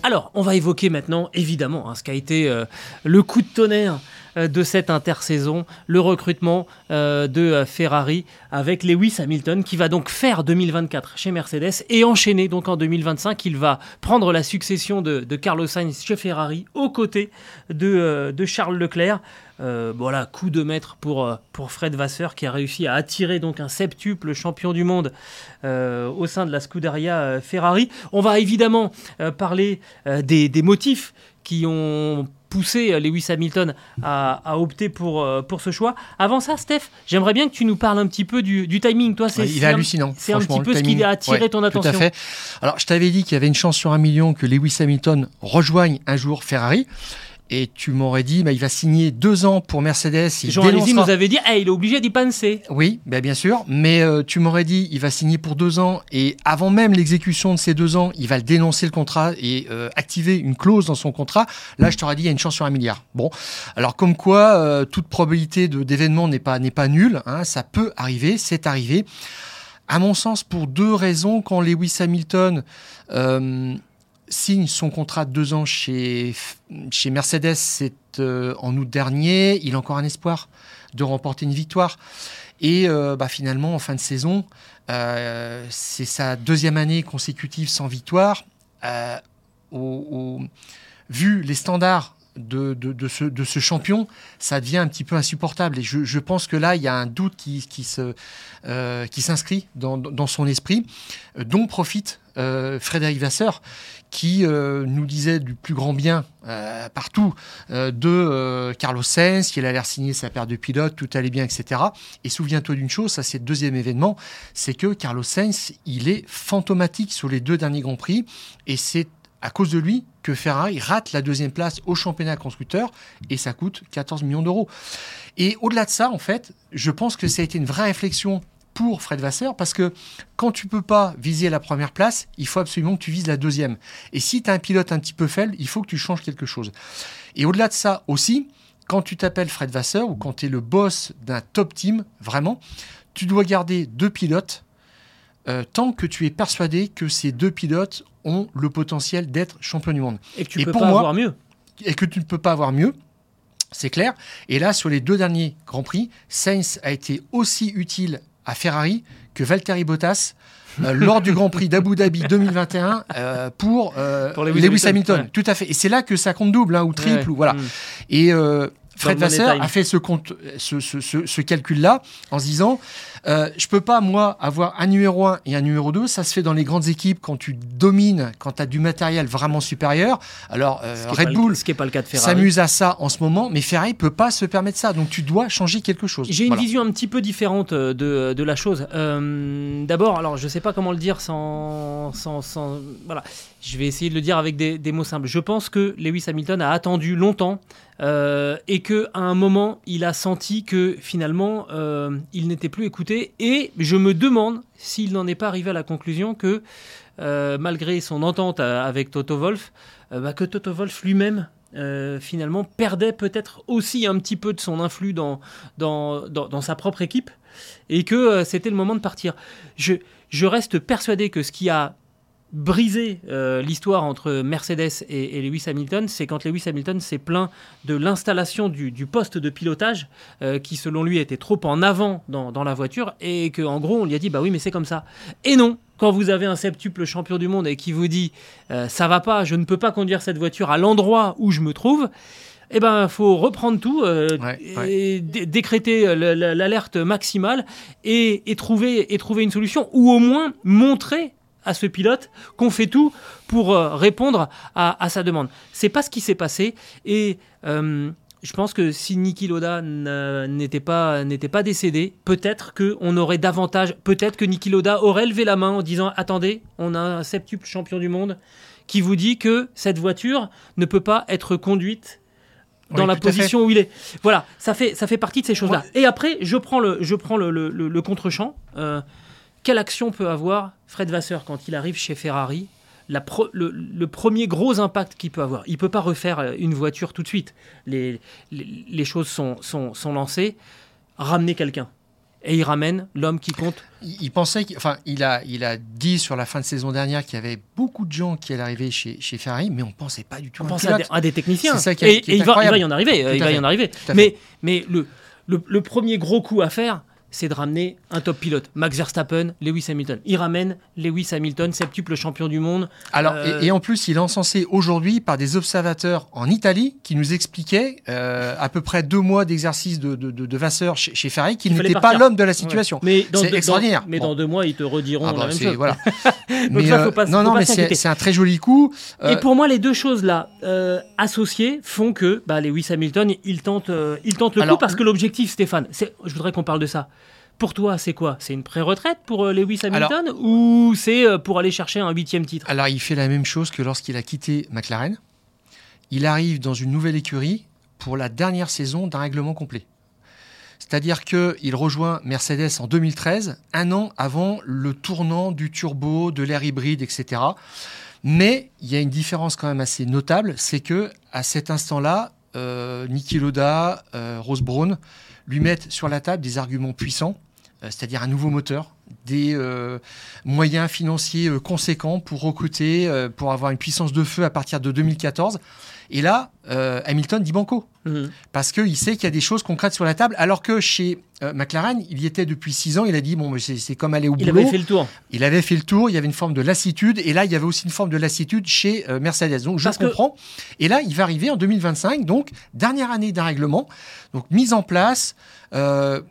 Alors, on va évoquer maintenant, évidemment, hein, ce qui a été euh, le coup de tonnerre de cette intersaison, le recrutement euh, de euh, Ferrari avec Lewis Hamilton qui va donc faire 2024 chez Mercedes et enchaîner donc en 2025. Il va prendre la succession de, Carlos Sainz chez Ferrari aux côtés de, euh, Charles Leclerc. Euh, voilà, coup de maître pour, euh, Fred Vasseur qui a réussi à attirer donc un septuple champion du monde euh, au sein de la Scuderia euh, Ferrari. On va évidemment euh, parler euh, des motifs qui ont poussé euh, Lewis Hamilton à, à opter pour, euh, pour ce choix. Avant ça, Steph, j'aimerais bien que tu nous parles un petit peu du, du timing. Toi, c'est Ouais, il est hallucinant. C'est un petit peu ce qui a attiré Ouais, ton Tout attention. à fait. Alors, je t'avais dit qu'il y avait une chance sur un million que Lewis Hamilton rejoigne un jour Ferrari. Et tu m'aurais dit, bah, il va signer deux ans pour Mercedes. Il Jean dénoncera- nous avait dit, Eh, il est obligé d'y penser. Oui, ben bien sûr, mais euh, tu m'aurais dit, il va signer pour deux ans et avant même l'exécution de ces deux ans, il va dénoncer le contrat et euh, activer une clause dans son contrat. Là, je t'aurais dit, il y a une chance sur un milliard. Bon, alors comme quoi, euh, toute probabilité d'événement n'est pas nulle. Hein, ça peut arriver, c'est arrivé. À mon sens, pour deux raisons, quand Lewis Hamilton euh, signe son contrat de deux ans chez, chez Mercedes, c'est euh, en août dernier, il a encore un espoir de remporter une victoire. Et euh, bah, finalement, en fin de saison, euh, c'est sa deuxième année consécutive sans victoire. Au- vu les standards de, de- ce, de ce champion, ça devient un petit peu insupportable. Et je, pense que là, il y a un doute qui, qui s'inscrit dans, dans son esprit, dont profite Frédéric Vasseur, qui euh, nous disait du plus grand bien euh, partout euh, de Carlos Sainz, qu'il allait signer sa paire de pilotes, tout allait bien, etc. Et souviens-toi d'une chose, ça c'est deuxième événement, c'est que Carlos Sainz, il est fantomatique sur les deux derniers Grands Prix, et c'est à cause de lui que Ferrari rate la deuxième place au championnat constructeur, et ça coûte 14 millions d'euros. Et au-delà de ça, en fait, je pense que ça a été une vraie réflexion pour Fred Vasseur, parce que quand tu peux pas viser la première place, il faut absolument que tu vises la deuxième. Et si tu as un pilote un petit peu faible, il faut que tu changes quelque chose. Et au-delà de ça aussi, quand tu t'appelles Fred Vasseur ou quand tu es le boss d'un top team, vraiment, tu dois garder deux pilotes euh, tant que tu es persuadé que ces deux pilotes ont le potentiel d'être champion du monde. Et que tu Et peux pour pas moi- avoir mieux. Et que tu ne peux pas avoir mieux, c'est clair. Et là, sur les deux derniers Grands Prix, Sainz a été aussi utile à Ferrari que Valtteri Bottas euh, lors du Grand Prix d'Abu Dhabi 2021 euh, pour, euh, Pour Lewis Hamilton, Hamilton. ouais. Tout à fait. Et c'est là que ça compte double hein, ou triple. Ouais. Ou voilà. Mm. Et euh, Fred Vasseur a fait ce, compte, ce, ce- ce- ce calcul-là en se disant euh, je peux pas, moi, avoir un numéro 1 et un numéro 2. Ça se fait dans les grandes équipes quand tu domines, quand tu as du matériel vraiment supérieur. Alors, euh, Red Bull s'amuse à ça en ce moment, mais Ferrari peut pas se permettre ça. Donc, tu dois changer quelque chose. J'ai une Voilà. vision un petit peu différente euh, de, de la chose. Euh, D'abord, alors je sais pas comment le dire sans, sans, sans- Voilà, je vais essayer de le dire avec des, mots simples. Je pense que Lewis Hamilton a attendu longtemps euh, et que à un moment, il a senti que finalement, euh, il n'était plus écouté. Et je me demande s'il n'en est pas arrivé à la conclusion que, euh, malgré son entente avec Toto Wolff, euh, bah, que Toto Wolff lui-même. finalement perdait peut-être aussi un petit peu de son influx dans, sa propre équipe et que c'était le moment de partir. Je reste persuadé que ce qui a brisé euh, l'histoire entre Mercedes et, et Lewis Hamilton, c'est quand Lewis Hamilton s'est plaint de l'installation du, du poste de pilotage euh, qui, selon lui, était trop en avant dans, dans la voiture et qu'en gros, on lui a dit bah oui, mais c'est comme ça. Et non, quand vous avez un septuple champion du monde et qui vous dit euh, ça va pas, je ne peux pas conduire cette voiture à l'endroit où je me trouve. Eh ben, faut reprendre tout, euh, Ouais, et dé- décréter le- le- l'alerte maximale et, et trouver, et trouver une solution, ou au moins montrer à ce pilote qu'on fait tout pour euh, répondre à, à sa demande. C'est pas ce qui s'est passé et euh, je pense que si Niki Loda n'était pas n'était pas décédé, peut-être que on aurait davantage, peut-être que Niki Loda aurait levé la main en disant attendez, on a un septuple champion du monde qui vous dit que cette voiture ne peut pas être conduite dans Oui, la position où il est. Voilà, ça fait, ça fait partie de ces choses-là. Et après, je prends le, je prends le, le, le- le contre-champ. Euh, quelle action peut avoir Fred Vasseur quand il arrive chez Ferrari la pro- le, le premier gros impact qu'il peut avoir? Il peut pas refaire euh, une voiture tout de suite. Les, les, les choses sont, sont, sont lancées. Ramener quelqu'un. Et il ramène l'homme qui compte. Il, il pensait, qu'il- enfin, il a, il a dit sur la fin de saison dernière qu'il y avait beaucoup de gens qui allaient arriver chez, chez Ferrari, mais on pensait pas du tout On pense à des, pilote. à des techniciens. C'est ça qui et qui est et il, va, il y en arriver. euh, Il va y en arriver. Mais, mais le, le, le premier gros coup à faire, c'est de ramener un top pilote. Max Verstappen, Lewis Hamilton. Il ramène Lewis Hamilton, septuple champion du monde. Alors, Euh, et, et en plus, il est encensé aujourd'hui par des observateurs en Italie qui nous expliquaient, euh, à peu près deux mois d'exercice de, de, de, de Vasseur chez, chez Ferrari, qu'il n'était pas l'homme de la situation. Dans C'est extraordinaire. dans- mais Bon. dans deux mois, ils te rediront Ah la même c'est- chose. voilà. Donc mais, ça, faut euh, pas- non, faut non, pas mais c'est un très joli coup. Euh, Et pour moi, les deux choses-là euh, associées font que bah, Lewis Hamilton, il tente, euh, il tente le Alors, coup parce que l'objectif, Stéphane, je voudrais qu'on parle de ça. Pour toi, c'est quoi? C'est une pré-retraite pour euh, Lewis Hamilton ou c'est euh, pour aller chercher un huitième titre? Alors, il fait la même chose que lorsqu'il a quitté McLaren. Il arrive dans une nouvelle écurie pour la dernière saison d'un règlement complet. C'est-à-dire qu'il rejoint Mercedes en 2013, un an avant le tournant du turbo, de l'air hybride, etc. Mais il y a une différence quand même assez notable, c'est que à cet instant-là, euh, Niki Loda, euh, Rose Brown lui mettent sur la table des arguments puissants, c'est-à-dire un nouveau moteur, des euh, moyens financiers euh, conséquents pour recruter, euh, pour avoir une puissance de feu à partir de 2014. Et là, euh, Hamilton dit banco Mhm. parce qu'il sait qu'il y a des choses concrètes sur la table, alors que chez euh, McLaren, il y était depuis six ans, il a dit, bon, mais c'est comme aller au Il boulot. avait fait le tour. Il avait fait le tour, il y avait une forme de lassitude, et là, il y avait aussi une forme de lassitude chez euh, Mercedes. Donc, je Parce que- comprends. Et là, il va arriver en 2025, donc, dernière année d'un règlement, donc, mise en place, euh,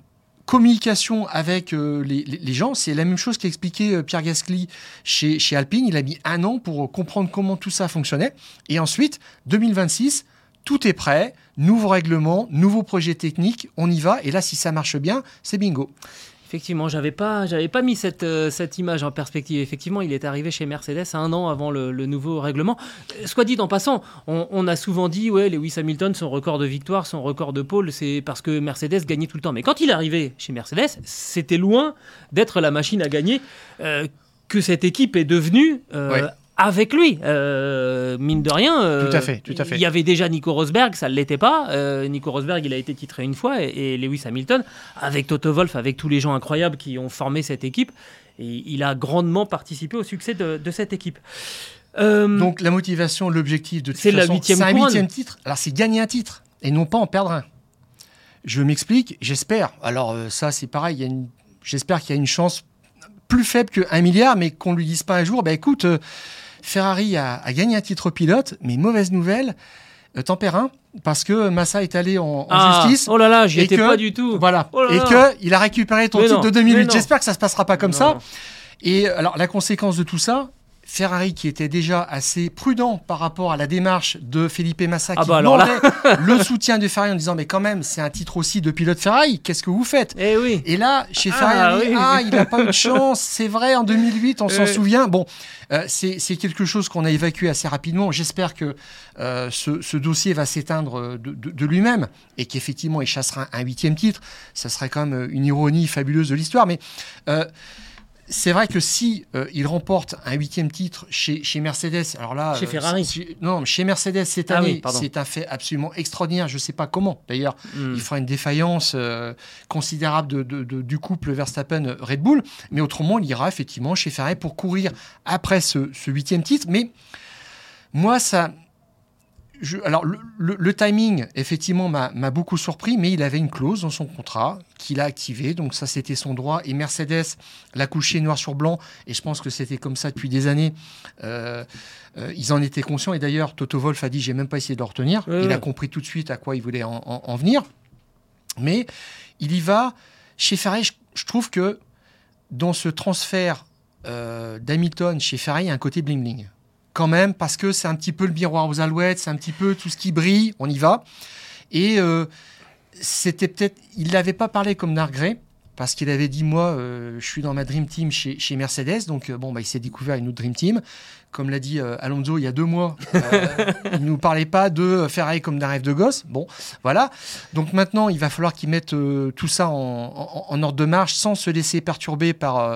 communication avec euh, les, gens. C'est la même chose qu'expliquait euh, Pierre Gasly chez, chez Alpine. Il a mis un an pour euh, comprendre comment tout ça fonctionnait. Et ensuite, 2026, tout est prêt, nouveau règlement, nouveau projet technique, on y va. Et là, si ça marche bien, c'est bingo. Effectivement, j'avais pas, j'avais pas mis cette, euh, cette image en perspective. Effectivement, il est arrivé chez Mercedes un an avant le, nouveau règlement. Euh, Soit dit en passant, on, a souvent dit, ouais, Lewis Hamilton, son record de victoire, son record de pole, c'est parce que Mercedes gagnait tout le temps. Mais quand il est arrivé chez Mercedes, c'était loin d'être la machine à gagner euh, que cette équipe est devenue. Avec lui. Euh, mine de rien, euh, Tout à fait, tout à fait. il y avait déjà Nico Rosberg, ça ne l'était pas. Euh, Nico Rosberg, il a été titré une fois, et, et Lewis Hamilton, avec Toto Wolff, avec tous les gens incroyables qui ont formé cette équipe, et il a grandement participé au succès de, de cette équipe. Donc la motivation, l'objectif de toute C'est façon, c'est un huitième titre. Alors c'est gagner un titre et non pas en perdre un. Je m'explique, j'espère. Alors ça c'est pareil, il y a une- j'espère qu'il y a une chance plus faible que 1 milliard, mais qu'on lui dise pas un jour, bah écoute, Ferrari a, a gagné un titre pilote, mais mauvaise nouvelle, euh, tempère un, parce que Massa est allé en, en ah, justice. Oh là là, j'y étais que- pas du tout. Voilà. Oh là et là. que il a récupéré ton Mais titre non, de mais 2008. non. J'espère que ça se passera pas comme Non, ça. Et alors la conséquence de tout ça, Ferrari qui était déjà assez prudent par rapport à la démarche de Felipe Massa Ah qui bah alors là. demandait le soutien de Ferrari en disant mais quand même c'est un titre aussi de pilote Ferrari, qu'est-ce que vous faites? Eh oui. et là, chez Ah, Ferrari, oui. ah, il n'a pas eu de chance, c'est vrai, en 2008, on s'en souvient. Bon, euh, c'est quelque chose qu'on a évacué assez rapidement. J'espère que euh, ce, ce dossier va s'éteindre de, de- de lui-même et qu'effectivement, il chassera un, un huitième titre. Ça serait quand même une ironie fabuleuse de l'histoire. Mais euh, c'est vrai que si euh, il remporte un huitième titre chez, chez Mercedes, alors là, Chez euh, Ferrari. non, chez Mercedes cette Ah année, c'est un fait absolument extraordinaire. Je ne sais pas comment. D'ailleurs, Hmm. il fera une défaillance euh, considérable de, de- de- du couple Verstappen-Red Bull. Mais autrement, il ira effectivement chez Ferrari pour courir après ce, ce huitième titre. Mais moi, ça. Je- alors, le, le- le timing, effectivement, m'a beaucoup surpris, mais il avait une clause dans son contrat qu'il a activée. Donc, ça, c'était son droit. Et Mercedes l'a couché noir sur blanc. Et je pense que c'était comme ça depuis des années. Euh, euh, ils en étaient conscients. Et d'ailleurs, Toto Wolff a dit J'ai même pas essayé de le retenir. Ouais, il a compris tout de suite à quoi il voulait en, en- en venir. Mais il y va. Chez Ferrari, je, je trouve que dans ce transfert euh, d'Hamilton chez Ferrari, il y a un côté bling-bling. Quand même, parce que c'est un petit peu le miroir aux alouettes, c'est un petit peu tout ce qui brille, on y va. Et euh, c'était peut-être. Il n'avait pas parlé comme Nargré, parce qu'il avait dit Moi, euh, je suis dans ma Dream Team chez, Mercedes. Donc, euh, bon, bah, il s'est découvert une autre Dream Team. Comme l'a dit euh, Alonso il y a deux mois, il nous parlait pas de Ferrari comme d'un rêve de gosse. Bon, voilà. Donc maintenant, il va falloir qu'il mette tout ça en, en- ordre de marche sans se laisser perturber par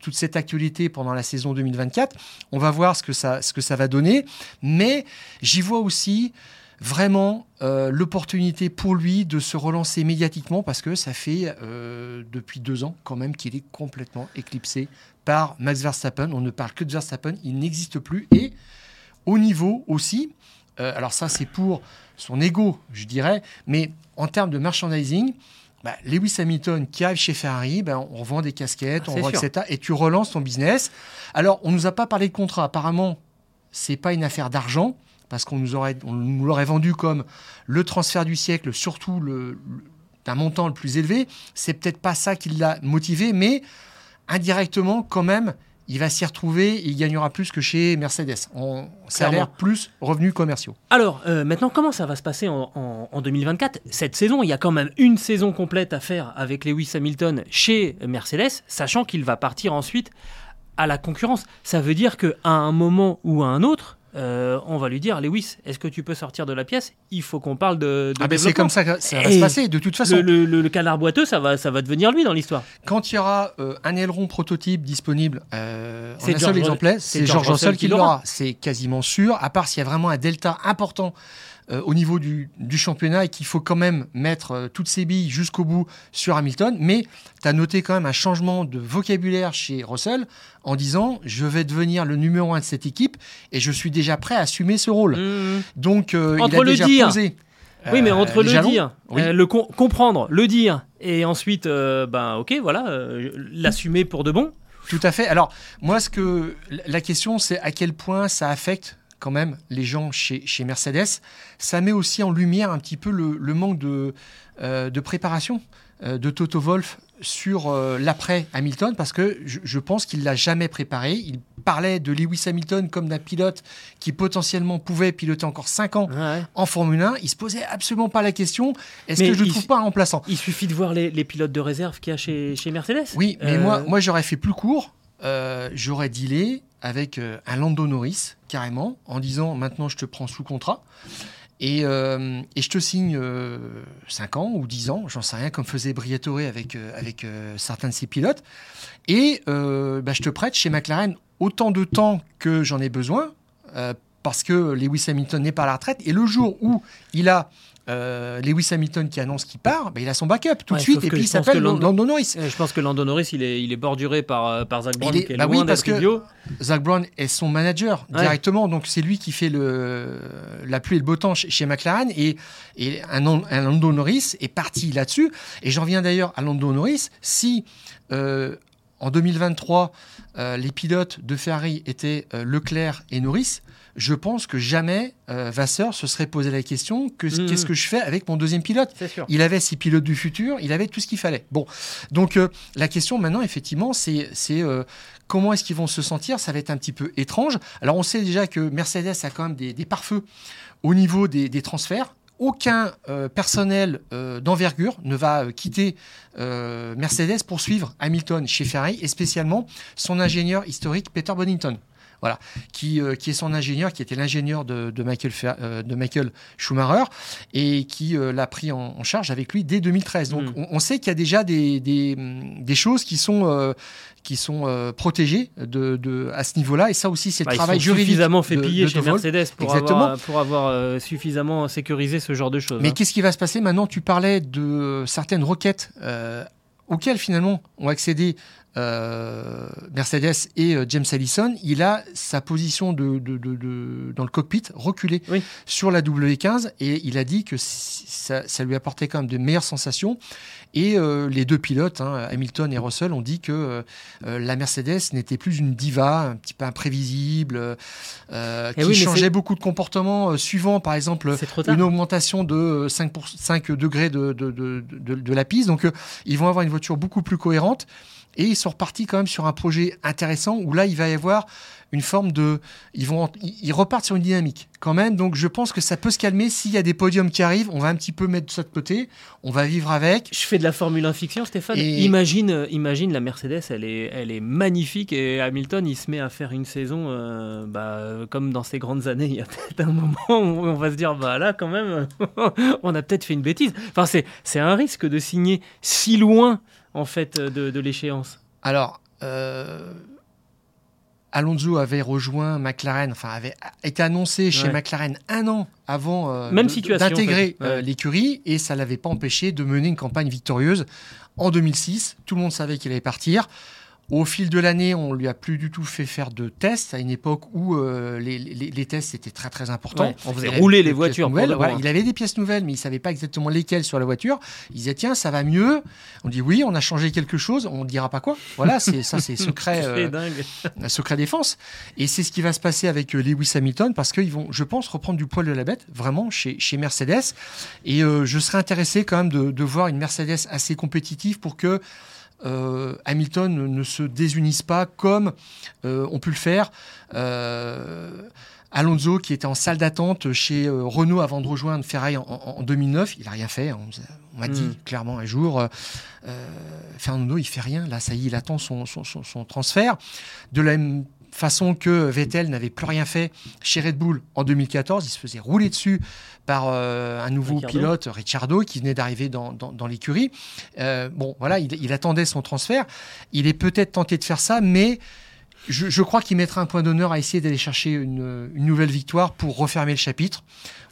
toute cette actualité pendant la saison 2024. On va voir ce que ça, ce que ça va donner. Mais j'y vois aussi vraiment euh, l'opportunité pour lui de se relancer médiatiquement parce que ça fait euh, depuis deux ans quand même qu'il est complètement éclipsé par Max Verstappen. On ne parle que de Verstappen, il n'existe plus. Et au niveau aussi, euh, alors ça c'est pour son ego, je dirais, mais en termes de merchandising, bah, Lewis Hamilton qui arrive chez Ferrari, bah, on revend des casquettes, Ah, on sûr. etc. Et tu relances ton business. Alors, on nous a pas parlé de contrat. Apparemment, c'est pas une affaire d'argent parce qu'on nous aurait, on nous l'aurait vendu comme le transfert du siècle, surtout le, le- d'un montant le plus élevé. C'est peut-être pas ça qui l'a motivé, mais indirectement, quand même, il va s'y retrouver et il gagnera plus que chez Mercedes. On, ça a Clairement. l'air plus revenus commerciaux. Alors, euh, maintenant, comment ça va se passer en, en- en 2024 Cette saison, il y a quand même une saison complète à faire avec Lewis Hamilton chez Mercedes, sachant qu'il va partir ensuite à la concurrence. Ça veut dire qu'à un moment ou à un autre, euh, on va lui dire Lewis, est-ce que tu peux sortir de la pièce? Il faut qu'on parle de. de Ah ben c'est comme ça que ça va Et se passer. De toute façon, Le, le- le- le canard boiteux, ça va, ça va devenir lui dans l'histoire. Quand il y aura euh, un aileron prototype disponible euh, en C'est un seul exemplaire, c'est George Russell qui l'aura. C'est quasiment sûr, à part s'il y a vraiment un delta important euh, au niveau du, du championnat et qu'il faut quand même mettre euh, toutes ses billes jusqu'au bout sur Hamilton. Mais tu as noté quand même un changement de vocabulaire chez Russell en disant je vais devenir le numéro un de cette équipe et je suis déjà prêt à assumer ce rôle. Mmh. Donc euh, Entre il a le déjà dire. posé. Oui, mais euh, entre le jalons. dire, Oui. le com- comprendre, le dire, et ensuite, ben ok, voilà, l'assumer pour de bon. Tout à fait. Alors, moi, ce que la question, c'est à quel point ça affecte quand même les gens chez, chez Mercedes. Ça met aussi en lumière un petit peu le, le manque de, euh, de préparation euh, de Toto Wolff sur euh, l'après Hamilton, parce que je, je pense qu'il l'a jamais préparé. Il parlait de Lewis Hamilton comme d'un pilote qui potentiellement pouvait piloter encore 5 ans Ouais. en Formule 1. Il se posait absolument pas la question est-ce que je ne trouve pas un remplaçant? Il suffit de voir les, les pilotes de réserve qu'il y a chez, chez Mercedes. Oui, mais Euh, moi, moi j'aurais fait plus court. Euh, j'aurais dealé avec euh, un Lando Norris, carrément, en disant maintenant je te prends sous contrat. Et, euh, et je te signe 5 ans ou 10 ans, j'en sais rien, comme faisait Briatore avec, euh, avec euh, certains de ses pilotes. Et euh, bah, je te prête chez McLaren autant de temps que j'en ai besoin, euh, parce que Lewis Hamilton n'est pas à la retraite. Et le jour où il a euh, Lewis Hamilton qui annonce qu'il part, bah, il a son backup tout Ouais, de suite, et puis il s'appelle que Lando- Lando Norris. Je pense que Lando Norris, il est, il est borduré par, euh, par Zach Brown, est- qui est bah oui, parce que- idiot. Zach Brown est son manager Ouais. directement, donc c'est lui qui fait le, la pluie et le beau temps chez, chez McLaren. Et, et un, un Lando Norris est parti là-dessus. Et j'en viens d'ailleurs à Lando Norris. Si euh, en 2023, euh, les pilotes de Ferrari étaient Leclerc et Norris, je pense que jamais euh, Vasseur se serait posé la question que qu'est-ce que je fais avec mon deuxième pilote il avait ses pilotes du futur, il avait tout ce qu'il fallait. Bon, donc euh, la question maintenant, effectivement, c'est c'est, euh, comment est-ce qu'ils vont se sentir? Ça va être un petit peu étrange. Alors on sait déjà que Mercedes a quand même des, des pare-feux au niveau des, des transferts. Aucun euh, personnel euh, d'envergure ne va euh, quitter Mercedes pour suivre Hamilton chez Ferrari, et spécialement son ingénieur historique Peter Bonington. Voilà, qui, euh, qui est son ingénieur, qui était l'ingénieur de, de Michael, euh, de Michael Schumacher et qui euh, l'a pris en, en charge avec lui dès 2013. Donc Mm. on, on sait qu'il y a déjà des, des, des choses qui sont, qui sont protégées de, de- à ce niveau-là. Et ça aussi, c'est le Bah, ils travail sont juridique. suffisamment fait piller de chez. Mercedes pour Exactement. avoir, pour avoir suffisamment sécurisé ce genre de choses. Mais hein. qu'est-ce qui va se passer? Maintenant Tu parlais de certaines requêtes auxquelles finalement ont accédé euh, Mercedes et euh, James Allison. Il a sa position de, de- de- de- dans le cockpit reculée Oui. sur la W15 et il a dit que ça, ça lui apportait quand même de meilleures sensations. Et euh, les deux pilotes, hein, Hamilton et Russell, ont dit que euh, la Mercedes n'était plus une diva, un petit peu imprévisible, Eh qui oui, changeait beaucoup de comportements suivant, par exemple, une augmentation de 5, pour- 5 degrés de, de, la piste. Donc, ils vont avoir une voiture beaucoup plus cohérente. Et ils sont repartis quand même sur un projet intéressant où là, il va y avoir une forme de. Ils, vont, ils repartent sur une dynamique quand même. Donc, je pense que ça peut se calmer. S'il y a des podiums qui arrivent, on va un petit peu mettre ça de côté. On va vivre avec. Je fais de la Formule 1 fiction, Stéphane. Et- Imagine, euh, imagine la Mercedes, elle est, elle est magnifique et Hamilton, il se met à faire une saison euh, bah, euh, comme dans ces grandes années. Il y a peut-être un moment où on va se dire, bah là, quand même, on a peut-être fait une bêtise. Enfin, c'est, c'est un risque de signer si loin, en fait, de, de l'échéance. Alors. euh, Alonso avait rejoint McLaren, enfin avait été annoncé chez Ouais. McLaren un an avant euh, d'intégrer en fait. Ouais. euh, l'écurie et ça l'avait pas empêché de mener une campagne victorieuse en 2006. Tout le monde savait qu'il allait partir. Au fil de l'année, on lui a plus du tout fait faire de tests à une époque où euh, les, les- les tests étaient très très importants. Ouais, on faisait rouler les voitures. nouvelles, voilà, il avait des pièces nouvelles, mais il savait pas exactement lesquelles sur la voiture. Il disait tiens, ça va mieux. On dit oui, on a changé quelque chose. On ne dira pas quoi. Voilà, c'est ça, c'est secret. C'est euh, secret défense. Et c'est ce qui va se passer avec euh, Lewis Hamilton parce qu'ils vont, je pense, reprendre du poil de la bête, vraiment, chez, chez Mercedes. Et euh, je serais intéressé quand même de, de voir une Mercedes assez compétitive pour que euh, Hamilton ne, se désunisse pas comme euh, on pu le faire. Euh, Alonso, qui était en salle d'attente chez euh, Renault avant de rejoindre Ferrari en, en- en 2009, il n'a rien fait. hein. On m'a dit Mm. clairement un jour, Fernando, il fait rien. Là, ça y est, il attend son, son- son- son transfert. De la même façon que Vettel n'avait plus rien fait chez Red Bull en 2014, il se faisait rouler dessus par euh, un nouveau Ricciardo. pilote, Ricciardo, qui venait d'arriver dans, dans- dans l'écurie. Euh, bon, voilà, il, il attendait son transfert. Il est peut-être tenté de faire ça, mais je, je crois qu'il mettra un point d'honneur à essayer d'aller chercher une, une nouvelle victoire pour refermer le chapitre.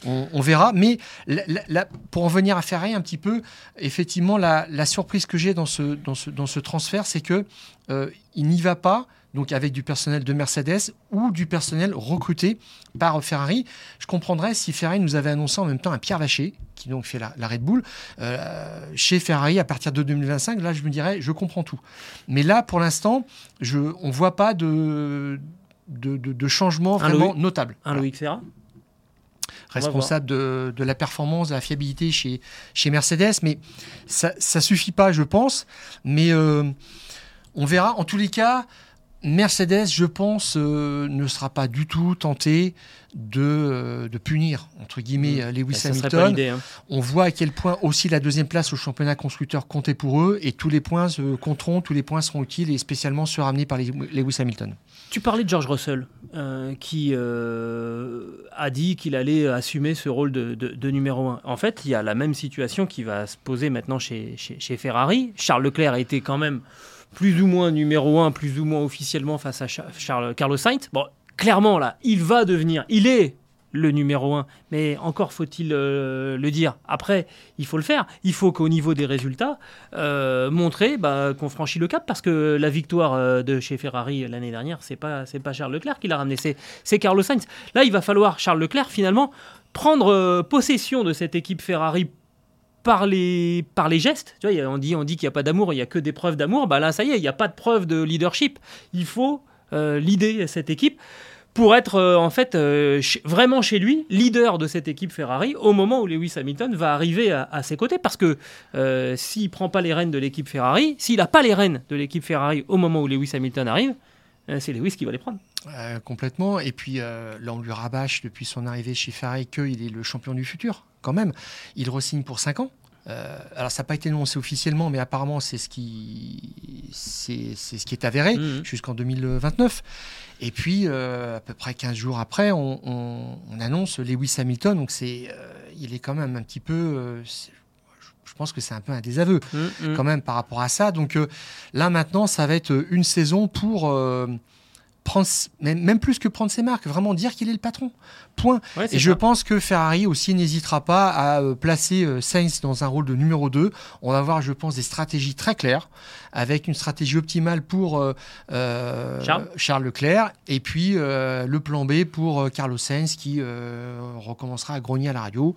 On, on verra. Mais la- la- la- pour en venir à Ferrari un petit peu, effectivement, la, la surprise que j'ai dans ce, dans, ce, dans ce transfert, c'est que euh, il n'y va pas donc avec du personnel de Mercedes ou du personnel recruté par Ferrari. Je comprendrais si Ferrari nous avait annoncé en même temps un Pierre Vacher, qui donc fait la, la Red Bull, euh, chez Ferrari à partir de 2025. Là, je me dirais, je comprends tout. Mais là, pour l'instant, je, on ne voit pas de, de, de- de changement vraiment notable. Un Voilà. Loïc Serra Responsable de, de la performance, de la fiabilité chez, chez Mercedes. Mais ça ne suffit pas, je pense. Mais euh, on verra. En tous les cas, Mercedes, je pense, euh, ne sera pas du tout tenté de, euh, de punir, entre guillemets, Mmh. Lewis pas Hamilton. hein. On voit à quel point aussi la deuxième place au championnat constructeur comptait pour eux et tous les points se compteront, tous les points seront utiles et spécialement ceux ramenés par les- Lewis Hamilton. Tu parlais de George Russell, euh, qui a dit qu'il allait assumer ce rôle de, de- de numéro 1. En fait, il y a la même situation qui va se poser maintenant chez, chez- chez Ferrari. Charles Leclerc a été quand même plus ou moins numéro 1, plus ou moins officiellement face à Cha- Charles, Carlos Sainz. Bon, clairement, là, il va devenir, il est le numéro 1, mais encore faut-il euh, le dire. Après, il faut le faire. Il faut qu'au niveau des résultats, euh, montrer bah, qu'on franchit le cap parce que la victoire euh, de chez Ferrari l'année dernière, c'est pas pas Charles Leclerc qui l'a ramené, c'est Carlos Sainz. Là, il va falloir Charles Leclerc finalement prendre possession de cette équipe Ferrari par les, par les gestes. Tu vois, on dit, on dit qu'il n'y a pas d'amour, il n'y a que des preuves d'amour. Bah là, ça y est, il n'y a pas de preuve de leadership. Il faut euh, leader cette équipe pour être euh, en fait euh, vraiment chez lui, leader de cette équipe Ferrari, au moment où Lewis Hamilton va arriver à, ses côtés. Parce que euh, s'il prend pas les rênes de l'équipe Ferrari, s'il n'a pas les rênes de l'équipe Ferrari au moment où Lewis Hamilton arrive, c'est Lewis qui va les prendre. Complètement. Et puis euh, là, on lui rabâche depuis son arrivée chez Ferrari qu'il est le champion du futur, quand même. Il re-signe pour 5 ans. Euh, alors, ça n'a pas été annoncé officiellement, mais apparemment, c'est ce qui, c'est, c'est ce qui est avéré Mhm. jusqu'en 2029. Et puis, euh, à peu près 15 jours après, on, on- on annonce Lewis Hamilton. Donc, c'est, euh, il est quand même un petit peu. je pense que c'est un peu un désaveu Mm, mm. quand même par rapport à ça. Donc là maintenant, ça va être une saison pour prendre, même, plus que prendre ses marques, vraiment dire qu'il est le patron. Point. Ouais, Et je pense que Ferrari aussi n'hésitera pas à euh, placer euh, Sainz dans un rôle de numéro 2. On va avoir, je pense, des stratégies très claires, avec une stratégie optimale pour euh, Charles. Leclerc, et puis euh, le plan B pour Carlos Sainz qui euh, recommencera à grogner à la radio,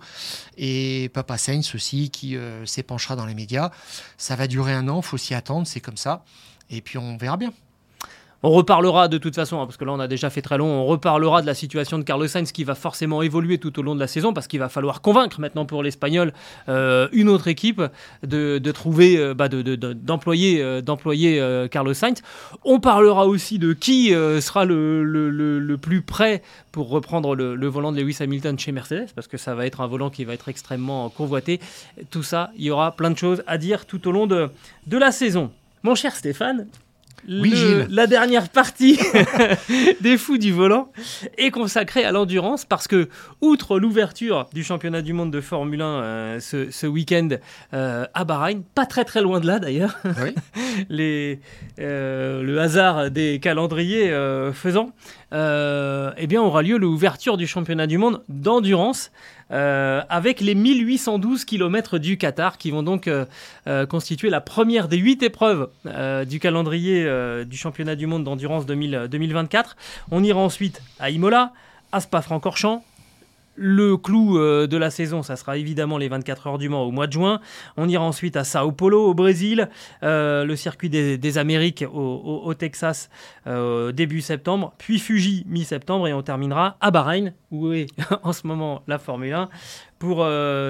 et Papa Sainz aussi qui s'épanchera dans les médias. Ça va durer un an, faut s'y attendre, c'est comme ça. Et puis on verra bien. On reparlera de toute façon, hein, parce que là on a déjà fait très long, on reparlera de la situation de Carlos Sainz qui va forcément évoluer tout au long de la saison, parce qu'il va falloir convaincre maintenant pour l'Espagnol euh, une autre équipe de, trouver, euh, bah, de- de- de- d'employer euh, Carlos Sainz. On parlera aussi de qui sera le, plus prêt pour reprendre le, volant de Lewis Hamilton chez Mercedes, parce que ça va être un volant qui va être extrêmement convoité. Tout ça, il y aura plein de choses à dire tout au long de la saison. Mon cher Stéphane, Oui, le- la dernière partie des fous du volant est consacrée à l'endurance parce que, outre l'ouverture du championnat du monde de Formule 1 euh, ce, ce week-end euh, à Bahreïn, pas très très loin de là d'ailleurs, Oui. euh, le hasard des calendriers faisant, eh bien aura lieu l'ouverture du championnat du monde d'endurance euh, avec les 1812 km du Qatar qui vont donc euh, euh, constituer la première des huit épreuves du calendrier du championnat du monde d'endurance 2000 2024. On ira ensuite à Imola, à Spa-Francorchamps. Le clou euh, de la saison, ça sera évidemment les 24 heures du Mans au mois de juin. On ira ensuite à Sao Paulo au Brésil, euh, le circuit des, Amériques au, Texas euh, début septembre, puis Fuji mi-septembre et on terminera à Bahreïn où est en ce moment la Formule 1 pour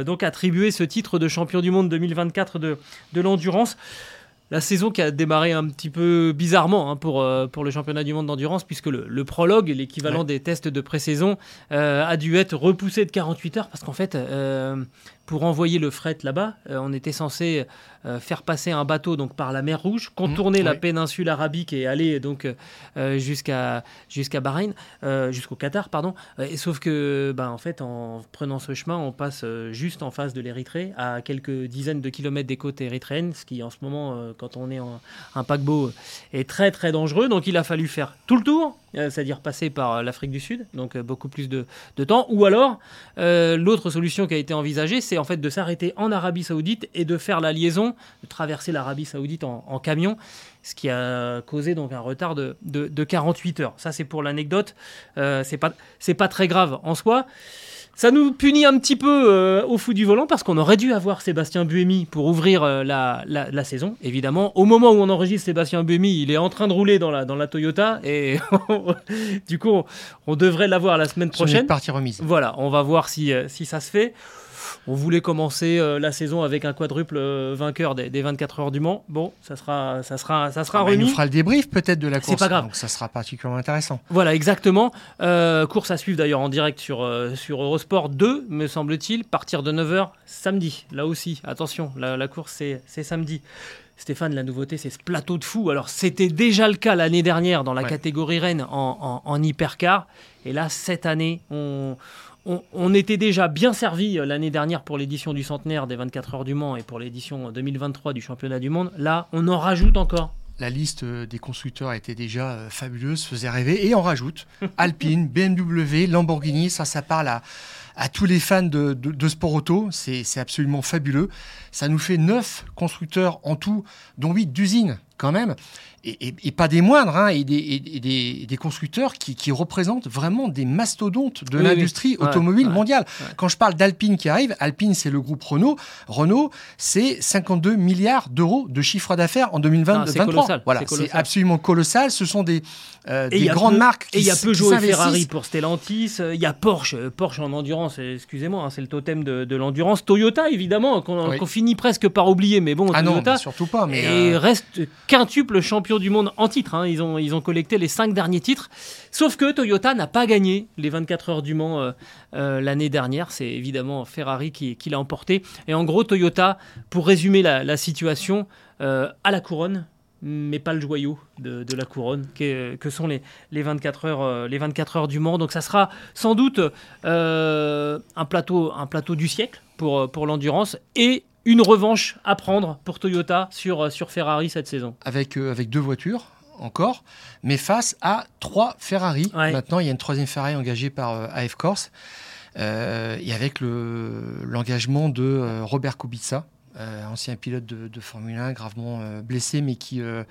donc attribuer ce titre de champion du monde 2024 de, de l'endurance. La saison qui a démarré un petit peu bizarrement hein, pour, euh, pour le championnat du monde d'endurance, puisque le, le prologue, l'équivalent Ouais. des tests de pré-saison, euh, a dû être repoussé de 48 heures, parce qu'en fait, euh, pour envoyer le fret là-bas, on était censé faire passer un bateau donc par la mer Rouge, contourner Mmh, la oui. péninsule arabique et aller donc jusqu'à jusqu'à Bahreïn, jusqu'au Qatar, pardon. Et sauf que, ben, en fait, en prenant ce chemin, on passe juste en face de l'Érythrée, à quelques dizaines de kilomètres des côtes érythréennes, ce qui en ce moment, quand on est en un paquebot, est très très dangereux. Donc il a fallu faire tout le tour, euh, c'est-à-dire passer par euh, l'Afrique du Sud, donc euh, beaucoup plus de, temps. Ou alors, l'autre solution qui a été envisagée, c'est en fait de s'arrêter en Arabie Saoudite et de faire la liaison, de traverser l'Arabie Saoudite en, camion, ce qui a causé donc un retard de, de, de 48 heures. Ça, c'est pour l'anecdote. C'est pas très grave en soi. Ça nous punit un petit peu euh, au fou du volant parce qu'on aurait dû avoir Sébastien Buemi pour ouvrir euh, la, la, la saison. Évidemment, au moment où on enregistre Sébastien Buemi, il est en train de rouler dans la, dans la Toyota et du coup, on, on devrait l'avoir la semaine prochaine. partie remise. Voilà, on va voir si, euh, si ça se fait. On voulait commencer euh, la saison avec un quadruple euh, vainqueur des, des 24 heures du Mans. Bon, ça sera, ça sera, ça sera Ah bah, il nous remis. fera le débrief peut-être de la C'est course. pas grave. Donc ça sera particulièrement intéressant. Voilà, exactement. Euh, course à suivre d'ailleurs en direct sur, euh, sur Eurosport 2, me semble-t-il, partir de 9h samedi. Là aussi, attention, la, la course c'est c'est samedi. Stéphane, la nouveauté, c'est ce plateau de fou. Alors, c'était déjà le cas l'année dernière dans la Ouais. catégorie Rennes en, en, en hypercar. Et là, cette année, on, on, on était déjà bien servi euh, l'année dernière pour l'édition du centenaire des 24 heures du Mans et pour l'édition 2023 du championnat du monde. Là, on en rajoute encore. La liste euh, des constructeurs était déjà euh, fabuleuse, faisait rêver. Et on rajoute Alpine, BMW, Lamborghini. Ça, ça parle à, à tous les fans de, de- de sport auto. C'est absolument fabuleux. Ça nous fait neuf constructeurs en tout, dont huit d'usines quand même. Et, et- et pas des moindres, hein, et, des, et- des, constructeurs qui, qui représentent vraiment des mastodontes de Oui, l'industrie oui. Automobile ouais, mondiale. ouais. Quand je parle d'Alpine qui arrive, Alpine c'est le groupe Renault. Renault, c'est 52 milliards d'euros de chiffre d'affaires en Ah, 2023. c'est colossal, Voilà, c'est absolument colossal. Ce sont des, euh, des grandes Peu- marques qui Et il y a Peugeot et. Ferrari pour Stellantis. euh, Il y a Porsche, euh, Porsche en endurance, excusez-moi, hein, c'est le totem de, de l'endurance. Toyota, évidemment, qu'on Oui. Finit presque par oublier, mais bon, Ah non, Toyota. surtout pas. Mais et euh, reste quintuple champion du monde en titre. hein. Ils, ont, ils ont collecté les cinq derniers titres. Sauf que Toyota n'a pas gagné les 24 heures du Mans euh, euh, l'année dernière. C'est évidemment Ferrari qui, qui l'a emporté. Et en gros, Toyota, pour résumer la, la situation, à la couronne, mais pas le joyau de, de la couronne, que, que sont les, les, 24 heures, les 24 heures du Mans. Donc ça sera sans doute euh, un, plateau, un plateau du siècle pour, pour l'endurance et une revanche à prendre pour Toyota sur, sur Ferrari cette saison. avec, euh, avec deux voitures encore, mais face à trois Ferrari. Ouais. Maintenant, il y a une troisième Ferrari engagée par euh, AF Corse. Euh, et avec le- l'engagement de euh, Robert Kubica, euh, ancien pilote de, de Formule 1, gravement euh, blessé, mais qui euh,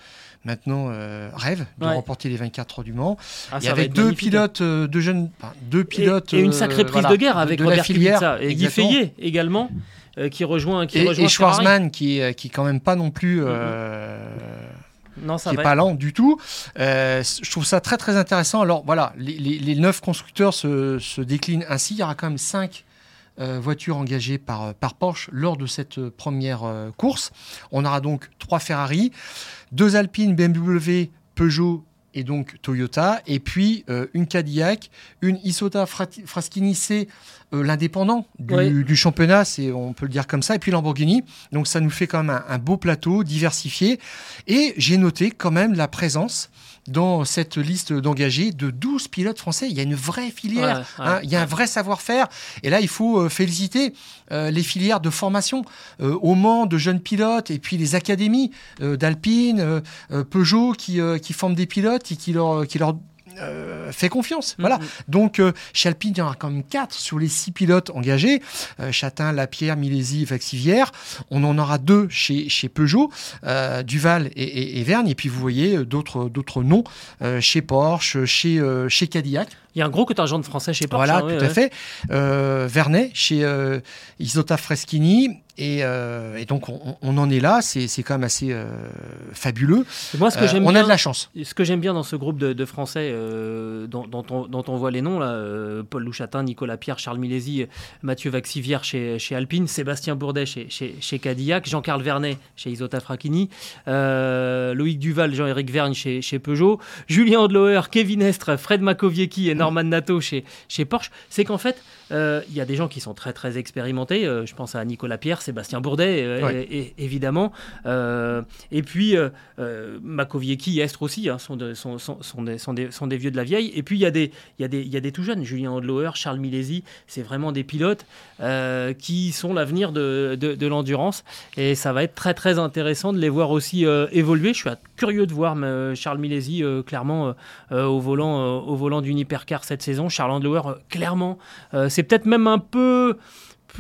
maintenant euh, rêve de Ouais. remporter les 24 heures du Mans. Ah, va avait être deux magnifique, hein. pilotes, euh, deux jeunes, enfin, deux pilotes. et, et une euh, sacrée prise voilà, de guerre avec de, la Robert filière, Kubica et Guy. Fayet également, euh, qui rejoint, qui Et, rejoint et. Schwarzman, qui est, qui est quand même pas non plus. euh, Non, ça qui va n'est pas lent du tout. Euh, je trouve ça très très intéressant. Alors voilà, les, les- les neuf constructeurs se, se déclinent ainsi. Il y aura quand même cinq euh, voitures engagées par, par Porsche lors de cette euh, première euh, course. On aura donc trois Ferrari, deux Alpine, BMW, Peugeot et donc Toyota, et puis euh, une Cadillac, une Isota Fraschini, c'est euh, l'indépendant du, Oui. du championnat, c'est on peut le dire comme ça, et puis Lamborghini. Donc ça nous fait quand même un, un beau plateau diversifié. Et j'ai noté quand même la présence dans cette liste d'engagés de 12 pilotes français. Il y a une vraie filière, Ouais, ouais, hein, il y a un vrai savoir-faire. Et là, il faut euh, féliciter euh, les filières de formation euh, au Mans de jeunes pilotes et puis les académies euh, d'Alpine, Peugeot qui, qui forment des pilotes et qui leur, qui leur euh, fait confiance. Voilà. Mhm. Donc, euh, chez Alpine, il y en aura quand même 4 sur les 6 pilotes engagés. Euh, Chatin, Lapierre, Milesi, Vaxivière. On en aura deux chez, chez Peugeot, euh, Duval et, et, et Vergne. Et puis, vous voyez euh, d'autres d'autres noms euh, chez Porsche, chez, euh, chez Cadillac. Il y a un gros contingent de Français chez Porsche. Voilà, hein, tout ouais, à ouais. fait. Euh, Vernet chez euh, Isota Freschini. Et, euh, et donc, on, on en est là. C'est quand même assez euh, fabuleux. Et Moi, ce que Euh, on bien, a de la chance. Ce que j'aime bien dans ce groupe de, de Français dont, dont on, dont on voit les noms, là, Paul Louchatin, Nicolas Pierre, Charles Milési, Mathieu Vaxivière chez, chez Alpine, Sébastien Bourdet chez, chez, chez Cadillac, Jean-Carl Vernet chez Isota Fracchini, Loïc Duval, Jean-Éric Vergne chez, chez Peugeot, Julien Odloer, Kevin Estre, Fred Makoviecki et Norman Nato chez, chez Porsche. C'est qu'en fait, il y a des gens qui sont très très expérimentés. euh, je pense à Nicolas Pierre, Sébastien Bourdet, euh, Ouais. et- et- évidemment. Euh, et puis, euh, euh, Makoviecki Estre aussi hein, sont, de- sont, sont, des, sont, des, sont des vieux de la vieille. Et puis, il y, a des- il y, a des- il y a des tout jeunes. Julien Odloer, Charles Milesi, c'est vraiment des pilotes euh, qui sont l'avenir de, de, de l'endurance. Et ça va être très, très intéressant de les voir aussi euh, évoluer. Je suis curieux de voir euh, Charles Milesi, euh, clairement, euh, euh, au volant, euh, au volant d'une hypercar cette saison. Charles Andlauer, euh, clairement, euh, c'est peut-être même un peu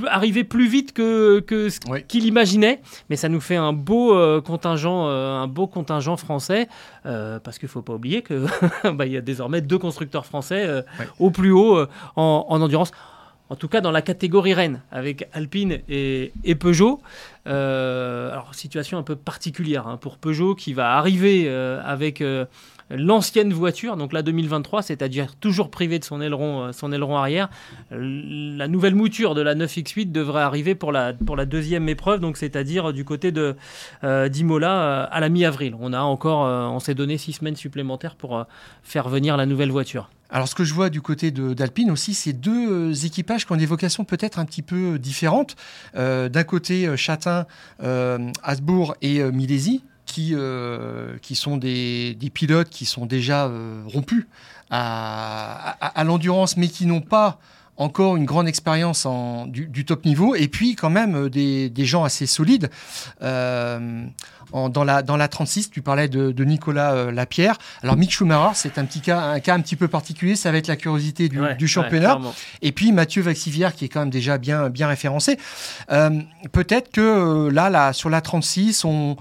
arrivé plus vite que, que ce Oui. qu'il imaginait, mais ça nous fait un beau euh, contingent, euh, un beau contingent français, euh, parce qu'il faut pas oublier que bah, il y a désormais deux constructeurs français au plus haut en, en endurance. En tout cas, dans la catégorie Rennes, avec Alpine et, et Peugeot. Alors, situation un peu particulière hein, pour Peugeot qui va arriver avec l'ancienne voiture, donc la 2023, c'est-à-dire toujours privé de son aileron, euh, son aileron arrière. La nouvelle mouture de la 9X8 devrait arriver pour la, pour la deuxième épreuve, donc c'est-à-dire du côté de d'Imola à la mi-avril. On a encore, on s'est donné six semaines supplémentaires pour faire venir la nouvelle voiture. Alors ce que je vois du côté d'Alpine aussi, c'est deux euh, équipages qui ont des vocations peut-être un petit peu différentes. Euh, d'un côté, euh, Chatin, euh, Hasbourg et Milesi, qui, qui sont des, pilotes qui sont déjà rompus à, à l'endurance, mais qui n'ont pas encore une grande expérience du, du, top niveau, et puis quand même euh, des, des gens assez solides. Euh, en, dans, la, dans la 36, tu parlais de, de Nicolas euh, Lapierre. Alors Mick Schumacher, c'est un petit cas, un cas un petit peu particulier, ça va être la curiosité du, du championnat. et puis Mathieu Vaxivière, qui est quand même déjà bien, bien référencé. Euh, Peut-être que là, là, sur la 36, on,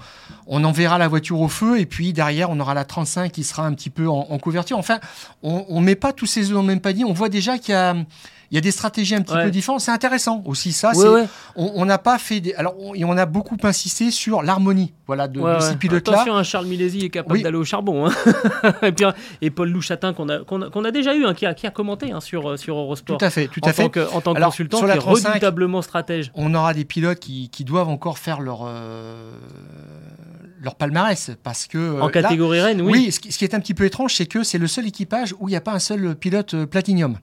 on enverra la voiture au feu, et puis derrière, on aura la 35 qui sera un petit peu en, en couverture. Enfin, on ne met pas tous ces œufs dans le même panier. On voit déjà qu'il y a il y a des stratégies un petit peu différentes. C'est intéressant aussi ça. On n'a pas fait des... alors on, on, a beaucoup insisté sur l'harmonie, voilà, de, ces pilotes-là. Attention, un hein, Charles Milesi est capable d'aller au charbon. Hein. et, puis, et Paul Louchatin qu'on a, qu'on a, déjà eu, hein, qui, a, qui, a, commenté sur sur Eurosport. Tout à fait, tout à fait. Que, en tant que consultant, sur la qui est redoutablement stratège. On aura des pilotes qui, qui doivent encore faire leur euh, leur palmarès parce que en catégorie reine oui. oui ce, qui, est un petit peu étrange c'est que c'est le seul équipage où il n'y a pas un seul pilote euh, platinium